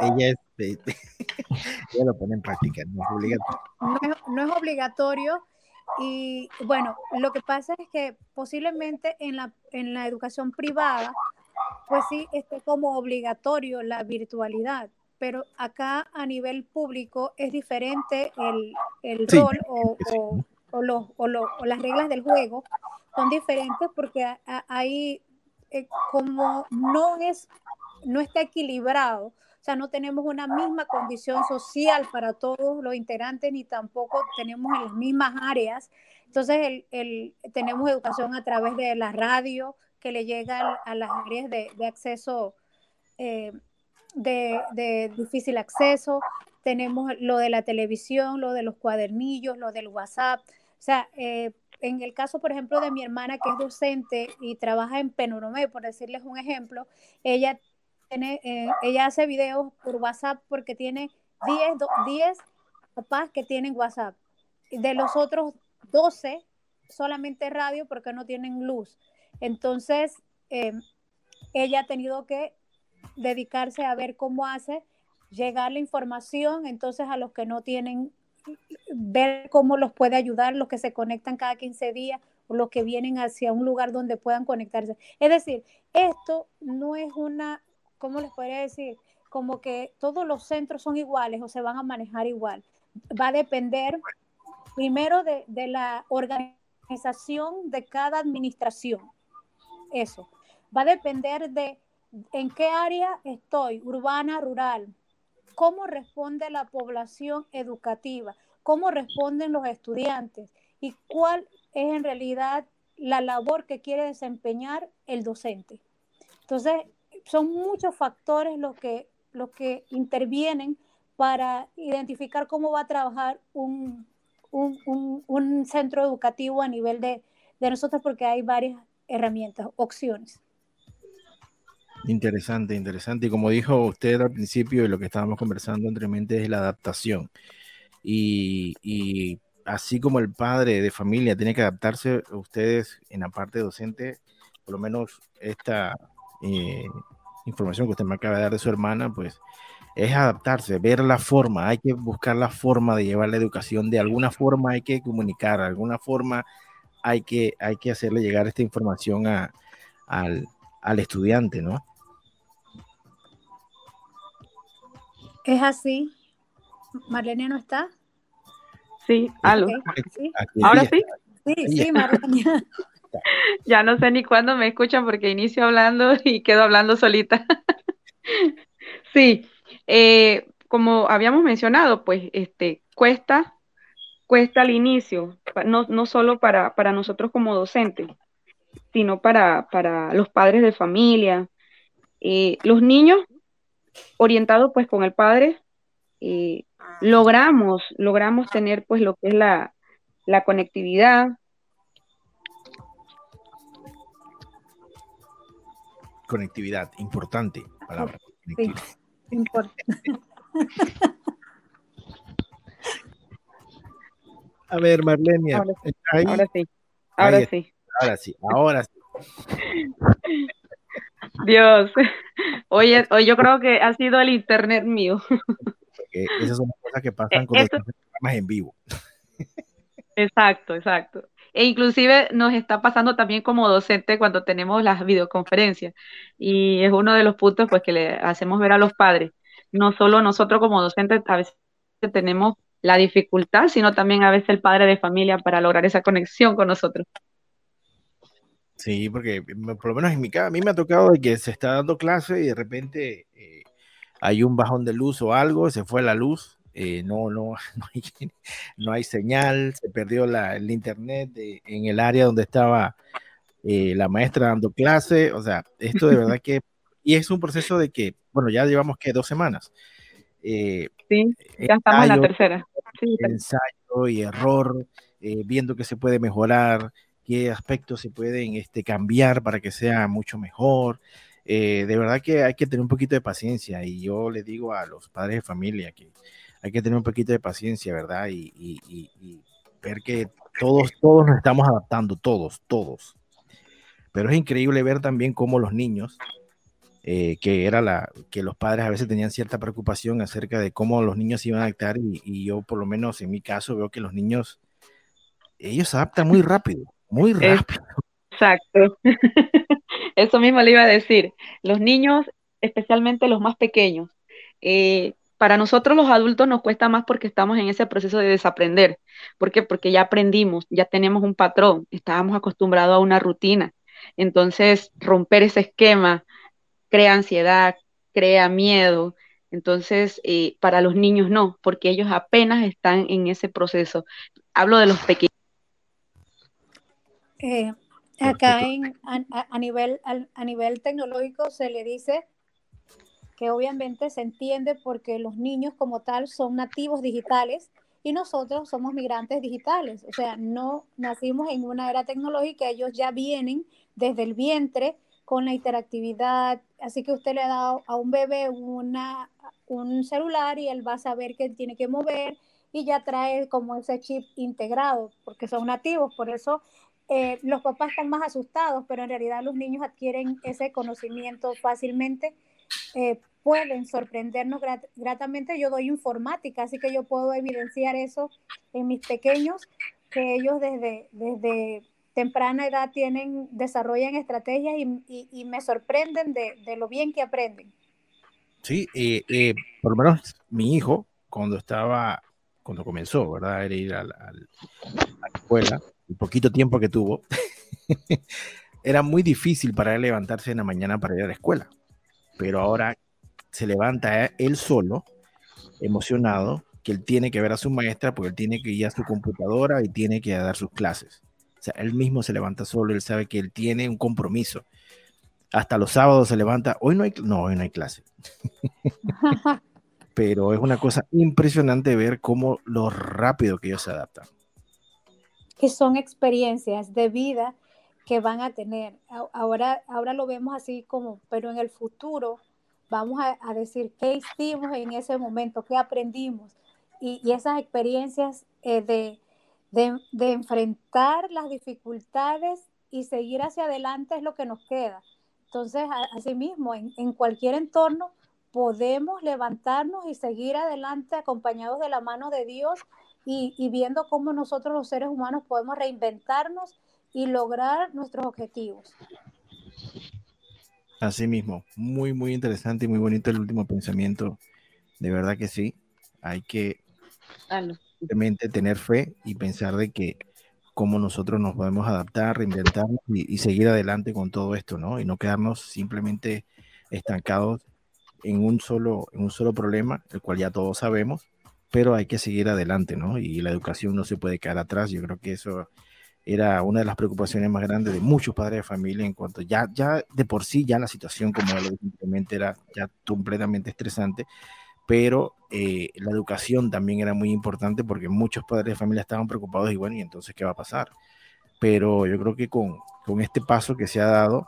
ella, es, ella lo pone en práctica, no es obligatorio. no es obligatorio y bueno, lo que pasa es que posiblemente en la, en la educación privada, pues sí, esté como obligatorio la virtualidad, pero acá a nivel público es diferente el, el rol o, o, o, los, o, las reglas del juego son diferentes porque ahí eh, como no es no está equilibrado o sea, no tenemos una misma condición social para todos los integrantes, ni tampoco tenemos en las mismas áreas. Entonces, el, tenemos educación a través de la radio, que le llega a las áreas de, acceso, eh, de, difícil acceso. Tenemos lo de la televisión, lo de los cuadernillos, lo del WhatsApp. O sea, eh, en el caso, por ejemplo, de mi hermana que es docente y trabaja en Penoromé, por decirles un ejemplo, ella eh, ella hace videos por WhatsApp porque tiene 10, 10 papás que tienen WhatsApp. De los otros 12, solamente radio porque no tienen luz. Entonces, em, ella ha tenido que dedicarse a ver cómo hace llegar la información, entonces a los que no tienen, ver cómo los puede ayudar, los que se conectan cada 15 días o los que vienen hacia un lugar donde puedan conectarse. Es decir, esto no es una ¿cómo les podría decir? Como que todos los centros son iguales o se van a manejar igual. Va a depender primero de, la organización de cada administración. Eso. Va a depender de en qué área estoy, urbana, rural. ¿Cómo responde la población educativa? ¿Cómo responden los estudiantes? ¿Y cuál es en realidad la labor que quiere desempeñar el docente? Entonces, son muchos factores los que, los que intervienen para identificar cómo va a trabajar un, centro educativo a nivel de, nosotros, porque hay varias herramientas, opciones. Interesante, interesante. Y como dijo usted al principio, y lo que estábamos conversando anteriormente es la adaptación. Y, y, así como el padre de familia tiene que adaptarse, ustedes en la parte docente, por lo menos esta, eh, información que usted me acaba de dar de su hermana, pues es adaptarse, ver la forma, hay que buscar la forma de llevar la educación, de alguna forma hay que comunicar, de alguna forma hay que, hay que hacerle llegar esta información al, al estudiante, ¿no? Es así. Marlene no está. Sí, algo. Sí. Ahora sí. Sí, sí, Marlene. Ya no sé ni cuándo me escuchan porque inicio hablando y quedo hablando solita. Sí, eh, como habíamos mencionado, pues este cuesta, cuesta al inicio, no, no solo para, para nosotros como docentes, sino para, para los padres de familia. Eh, los niños orientados pues con el padre, eh, logramos, logramos tener pues lo que es la, la conectividad, Conectividad, importante palabra. Sí, conectividad. importa. A ver, Marlenia, Ahora sí, ahora sí. ahora sí, ahora sí. Dios. Oye, hoy yo creo que ha sido el internet mío. porque esas son las cosas que pasan Eh, cuando esto- hacemos programas en vivo. Exacto, exacto. E inclusive nos está pasando también como docente cuando tenemos las videoconferencias. Y es uno de los puntos pues que le hacemos ver a los padres. No solo nosotros como docentes a veces tenemos la dificultad, sino también a veces el padre de familia para lograr esa conexión con nosotros. Sí, porque por lo menos en mi casa, a mí me ha tocado de que se está dando clase y de repente eh, hay un bajón de luz o algo, se fue la luz, eh, no, no, no hay, no hay señal, se perdió la, el internet de- en el área donde estaba eh, la maestra dando clase, o sea, esto de verdad que, y es un proceso de que, bueno, ya llevamos que dos semanas. Sí, ya estamos en la tercera. Sí, ensayo y error, viendo qué se puede mejorar, qué aspectos se pueden este, cambiar para que sea mucho mejor. Eh, de verdad que hay que tener un poquito de paciencia y yo le digo a los padres de familia que hay que tener un poquito de paciencia, ¿verdad? Y, y- y- y ver que todos, todos nos estamos adaptando, todos, todos. Pero es increíble ver también cómo los niños, eh, que era la que los padres a veces tenían cierta preocupación acerca de cómo los niños se iban a adaptar y, y yo por lo menos en mi caso veo que los niños ellos se adaptan muy rápido, muy rápido. Exacto. Eso mismo le iba a decir. Los niños, especialmente los más pequeños, eh, para nosotros los adultos nos cuesta más porque estamos en ese proceso de desaprender. ¿Por qué? Porque ya aprendimos, ya tenemos un patrón, estábamos acostumbrados a una rutina. Entonces, romper ese esquema crea ansiedad, crea miedo. Entonces, eh, para los niños no, porque ellos apenas están en ese proceso. Hablo de los pequeños. Eh, acá en, a, a- a nivel, al- a nivel tecnológico se le dice que obviamente se entiende porque los niños como tal son nativos digitales y nosotros somos migrantes digitales. O sea, no nacimos en una era tecnológica, ellos ya vienen desde el vientre con la interactividad. Así que usted le ha dado a un bebé una, un celular y él va a saber que tiene que mover y ya trae como ese chip integrado porque son nativos. Por eso eh, los papás están más asustados, pero en realidad los niños adquieren ese conocimiento fácilmente. eh, pueden sorprendernos grat- gratamente. Yo doy informática, así que yo puedo evidenciar eso en mis pequeños, que ellos desde, desde temprana edad tienen, desarrollan estrategias y, y- y me sorprenden de, de lo bien que aprenden. Sí, eh, eh, por lo menos mi hijo, cuando estaba, cuando comenzó, ¿verdad? Era ir a la, a la escuela, el poquito tiempo que tuvo, era muy difícil para él levantarse en la mañana para ir a la escuela. Pero ahora se levanta él solo, emocionado, que él tiene que ver a su maestra porque él tiene que ir a su computadora y tiene que dar sus clases. O sea, él mismo se levanta solo, él sabe que él tiene un compromiso. Hasta los sábados se levanta, hoy no hay, no, hoy no hay clase. Pero es una cosa impresionante ver cómo lo rápido que ellos se adaptan. Que son experiencias de vida que van a tener. Ahora, ahora lo vemos así como, pero en el futuro vamos a, decir qué hicimos en ese momento, qué aprendimos. Y, y esas experiencias eh, de, de, enfrentar las dificultades y seguir hacia adelante es lo que nos queda. Entonces, asimismo, en, en cualquier entorno podemos levantarnos y seguir adelante acompañados de la mano de Dios y, y viendo cómo nosotros los seres humanos podemos reinventarnos y lograr nuestros objetivos. Así mismo, muy, muy interesante y muy bonito el último pensamiento de verdad que sí. Hay que simplemente tener fe y pensar de que cómo nosotros nos podemos adaptar, reinventarnos y, seguir adelante con todo esto, ¿no? Y no quedarnos simplemente estancados en un solo, en un solo problema, el cual ya todos sabemos, pero hay que seguir adelante, ¿no? Y la educación no se puede quedar atrás. Yo creo que eso era una de las preocupaciones más grandes de muchos padres de familia en cuanto ya, ya de por sí ya la situación como lo simplemente era ya completamente estresante, pero eh, la educación también era muy importante porque muchos padres de familia estaban preocupados y bueno, ¿y entonces qué va a pasar? Pero yo creo que con, con este paso que se ha dado,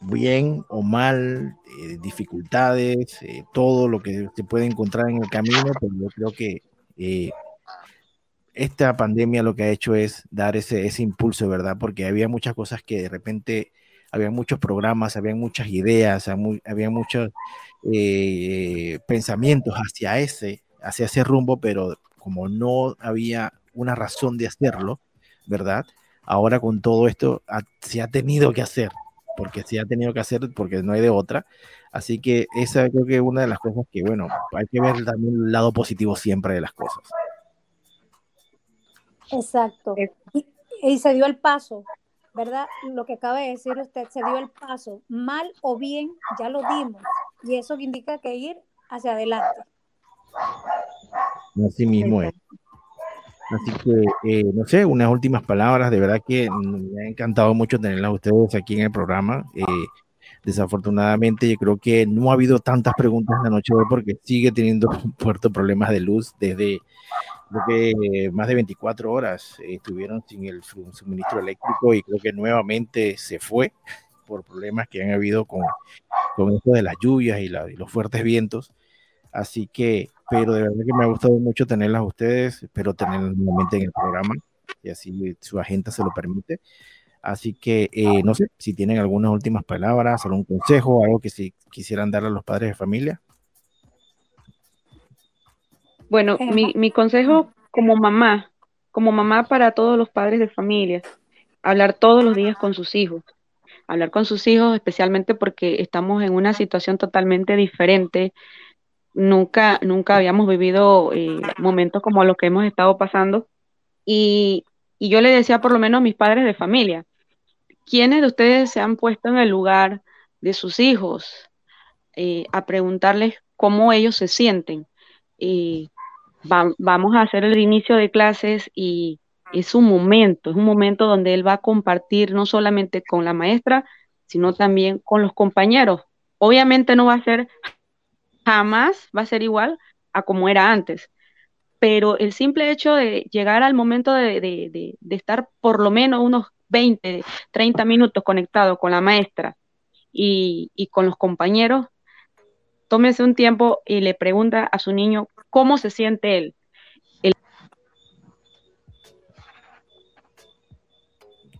bien o mal, eh, dificultades, eh, todo lo que se puede encontrar en el camino, pero yo creo que esta pandemia lo que ha hecho es dar ese, ese impulso, ¿verdad? Porque había muchas cosas que de repente, había muchos programas, había muchas ideas, había muchos eh, pensamientos hacia ese, hacia ese rumbo, pero como no había una razón de hacerlo, ¿verdad? Ahora con todo esto se ha tenido que hacer, porque se ha tenido que hacer porque no hay de otra. Así que esa creo que es una de las cosas que, bueno, hay que ver también el lado positivo siempre de las cosas. Exacto. Y, se dio el paso, ¿verdad? Lo que acaba de decir usted, se dio el paso. Mal o bien, ya lo dimos. Y eso indica que ir hacia adelante. Así mismo es. Así que, eh, no sé, unas últimas palabras. De verdad que me ha encantado mucho tenerlas ustedes aquí en el programa. Eh, desafortunadamente, yo creo que no ha habido tantas preguntas la noche de hoy porque sigue teniendo fuertes problemas de luz desde creo que más de 24 horas estuvieron sin el suministro eléctrico y creo que nuevamente se fue por problemas que han habido con, con esto de las lluvias y, los fuertes vientos. Así que, pero de verdad que me ha gustado mucho tenerlas a ustedes, espero tenerlas nuevamente en el programa, y así su agenda se lo permite. Así que, eh, no sé, si tienen algunas últimas palabras, algún consejo, algo que si quisieran darle a los padres de familia. Bueno, mi, mi consejo como mamá, como mamá para todos los padres de familia, hablar todos los días con sus hijos, hablar con sus hijos especialmente porque estamos en una situación totalmente diferente. Nunca, nunca habíamos vivido eh, momentos como los que hemos estado pasando. Y, y yo le decía por lo menos a mis padres de familia, ¿quiénes de ustedes se han puesto en el lugar de sus hijos eh, a preguntarles cómo ellos se sienten? y vamos a hacer el inicio de clases y es un momento, es un momento donde él va a compartir no solamente con la maestra, sino también con los compañeros. Obviamente no va a ser, jamás va a ser igual a como era antes, pero el simple hecho de llegar al momento de, estar por lo menos unos 20, 30 minutos conectado con la maestra y, y con los compañeros, tómese un tiempo y le pregunta a su niño cómo se siente él.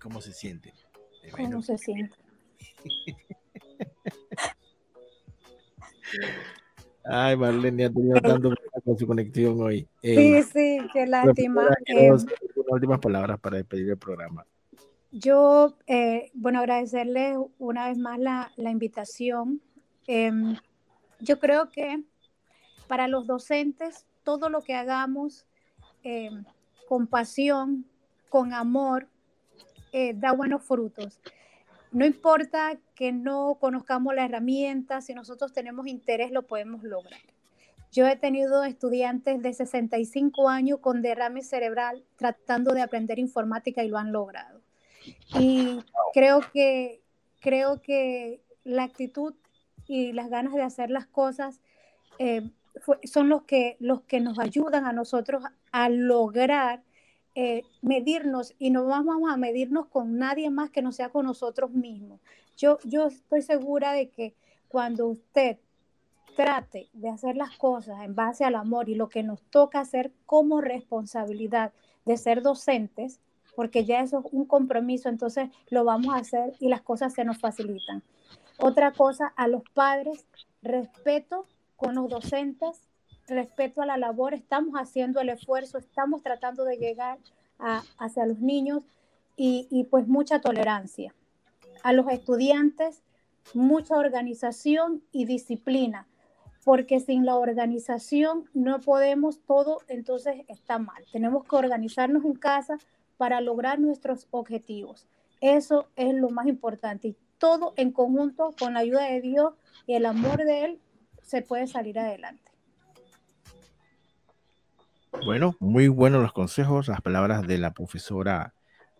¿Cómo se siente? ¿Cómo se siente? Ay, Marlene ha tenido tanto con su conexión hoy. sí, sí, qué lástima. Eh, últimas palabras para despedir el programa. Yo, eh, bueno, agradecerle una vez más la, la invitación. Em, yo creo que para los docentes, todo lo que hagamos con pasión, con amor, eh, da buenos frutos. No importa que no conozcamos la herramienta, si nosotros tenemos interés lo podemos lograr. Yo he tenido estudiantes de 65 años con derrame cerebral tratando de aprender informática y lo han logrado. Y creo que, creo que la actitud y las ganas de hacer las cosas eh, son los que, los que nos ayudan a nosotros a lograr eh, medirnos y no vamos a medirnos con nadie más que no sea con nosotros mismos. Yo, yo estoy segura de que cuando usted trate de hacer las cosas en base al amor y lo que nos toca hacer como responsabilidad de ser docentes, porque ya eso es un compromiso, entonces lo vamos a hacer y las cosas se nos facilitan. Otra cosa, a los padres, respeto con los docentes, respeto a la labor, estamos haciendo el esfuerzo, estamos tratando de llegar a, hacia los niños y, pues mucha tolerancia. A los estudiantes, mucha organización y disciplina, porque sin la organización no podemos todo, entonces está mal. Tenemos que organizarnos en casa para lograr nuestros objetivos. Eso es lo más importante. Y todo en conjunto, con la ayuda de Dios y el amor de Él, se puede salir adelante. Bueno, muy buenos los consejos, las palabras de la profesora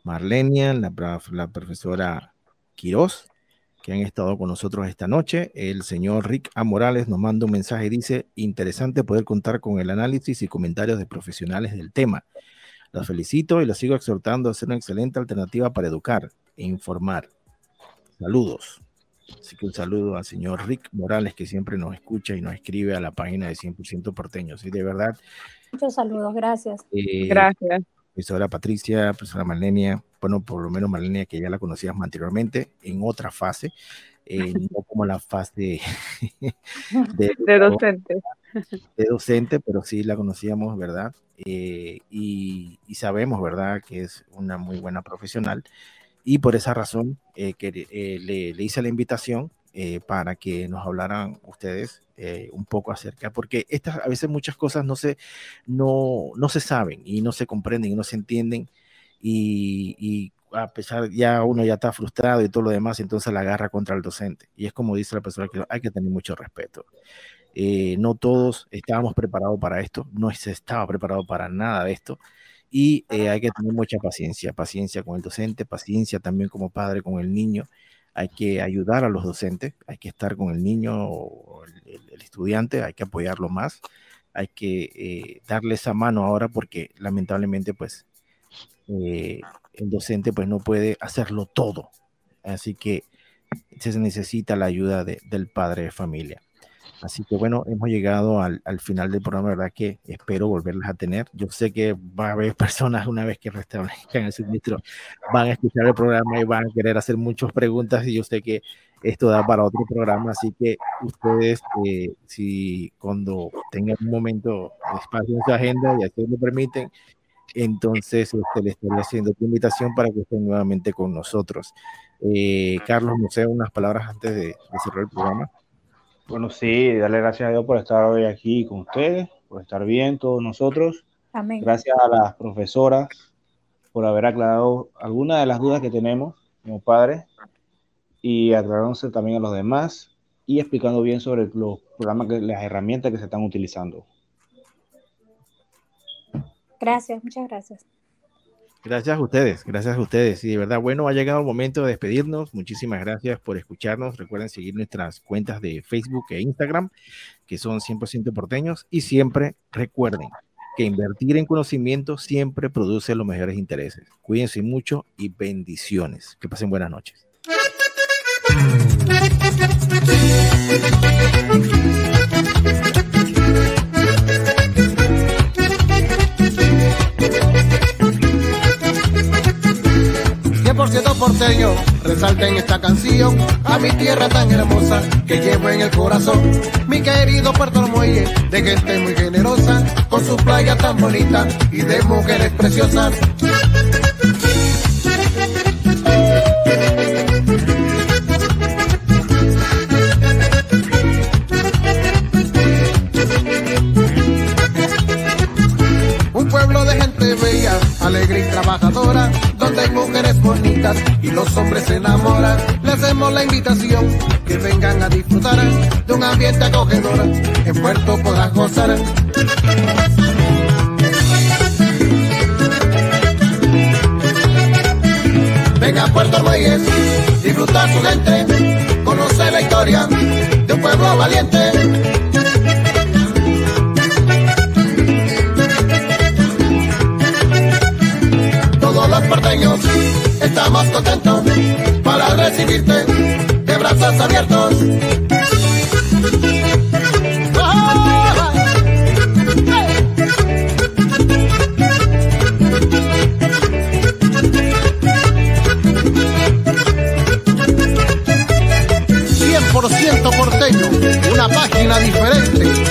Marlenia, la, la profesora Quiroz, que han estado con nosotros esta noche. El señor Rick A. Morales nos manda un mensaje y dice, interesante poder contar con el análisis y comentarios de profesionales del tema. Los felicito y los sigo exhortando a ser una excelente alternativa para educar e informar. Saludos. Así que un saludo al señor Rick Morales, que siempre nos escucha y nos escribe a la página de 100% porteños. Y de verdad. Muchos saludos, gracias. Eh, gracias. Profesora Patricia, profesora Marlenia, bueno, por lo menos Marlenia, que ya la conocíamos anteriormente, en otra fase, eh, no como la fase de, de, docente. De docente, pero sí la conocíamos, ¿verdad? Eh, y, y, sabemos, ¿verdad?, que es una muy buena profesional y por esa razón eh, que eh, le, le, hice la invitación eh, para que nos hablaran ustedes un poco acerca, porque estas, a veces muchas cosas no se, no, no se saben y no se comprenden y no se entienden y, y a pesar ya uno ya está frustrado y todo lo demás, entonces la agarra contra el docente. Y es como dice la persona que hay que tener mucho respeto. Eh, no todos estábamos preparados para esto, no se estaba preparado para nada de esto y eh, hay que tener mucha paciencia, paciencia con el docente, paciencia también como padre con el niño. Hay que ayudar a los docentes, hay que estar con el niño o el, estudiante, hay que apoyarlo más, hay que eh, darle esa mano ahora porque lamentablemente pues eh, el docente pues no puede hacerlo todo. Así que se necesita la ayuda de, del padre de familia. Así que bueno, hemos llegado al, al, final del programa, ¿verdad? Que espero volverlas a tener. Yo sé que va a haber personas una vez que restablezcan el suministro, van a escuchar el programa y van a querer hacer muchas preguntas y yo sé que esto da para otro programa, así que ustedes, eh, si cuando tengan un momento de espacio en su agenda y así lo permiten, entonces este, le estoy haciendo tu invitación para que estén nuevamente con nosotros. Eh, Carlos, no sé, unas palabras antes de cerrar el programa. Bueno, sí, darle gracias a Dios por estar hoy aquí con ustedes, por estar bien todos nosotros. Amén. Gracias a las profesoras por haber aclarado algunas de las dudas que tenemos como padres y aclarándose también a los demás y explicando bien sobre los programas, que, las herramientas que se están utilizando. Gracias, muchas gracias. Gracias a ustedes, gracias a ustedes. Y de verdad, bueno, ha llegado el momento de despedirnos. Muchísimas gracias por escucharnos. Recuerden seguir nuestras cuentas de Facebook e Instagram, que son 100% porteños. Y siempre recuerden que invertir en conocimiento siempre produce los mejores intereses. Cuídense mucho y bendiciones. Que pasen buenas noches. Ciento porteño, resalten esta canción a mi tierra tan hermosa que llevo en el corazón. Mi querido Puerto Muelle, de gente muy generosa, con su playa tan bonita y de mujeres preciosas. Y los hombres se enamoran. Le hacemos la invitación que vengan a disfrutar de un ambiente acogedor. En Puerto podrás gozar. Venga a Puerto Reyes, disfrutar su gente, conocer la historia de un pueblo valiente. Todos los porteños estamos contentos para recibirte de brazos abiertos. ciento porteño, una página diferente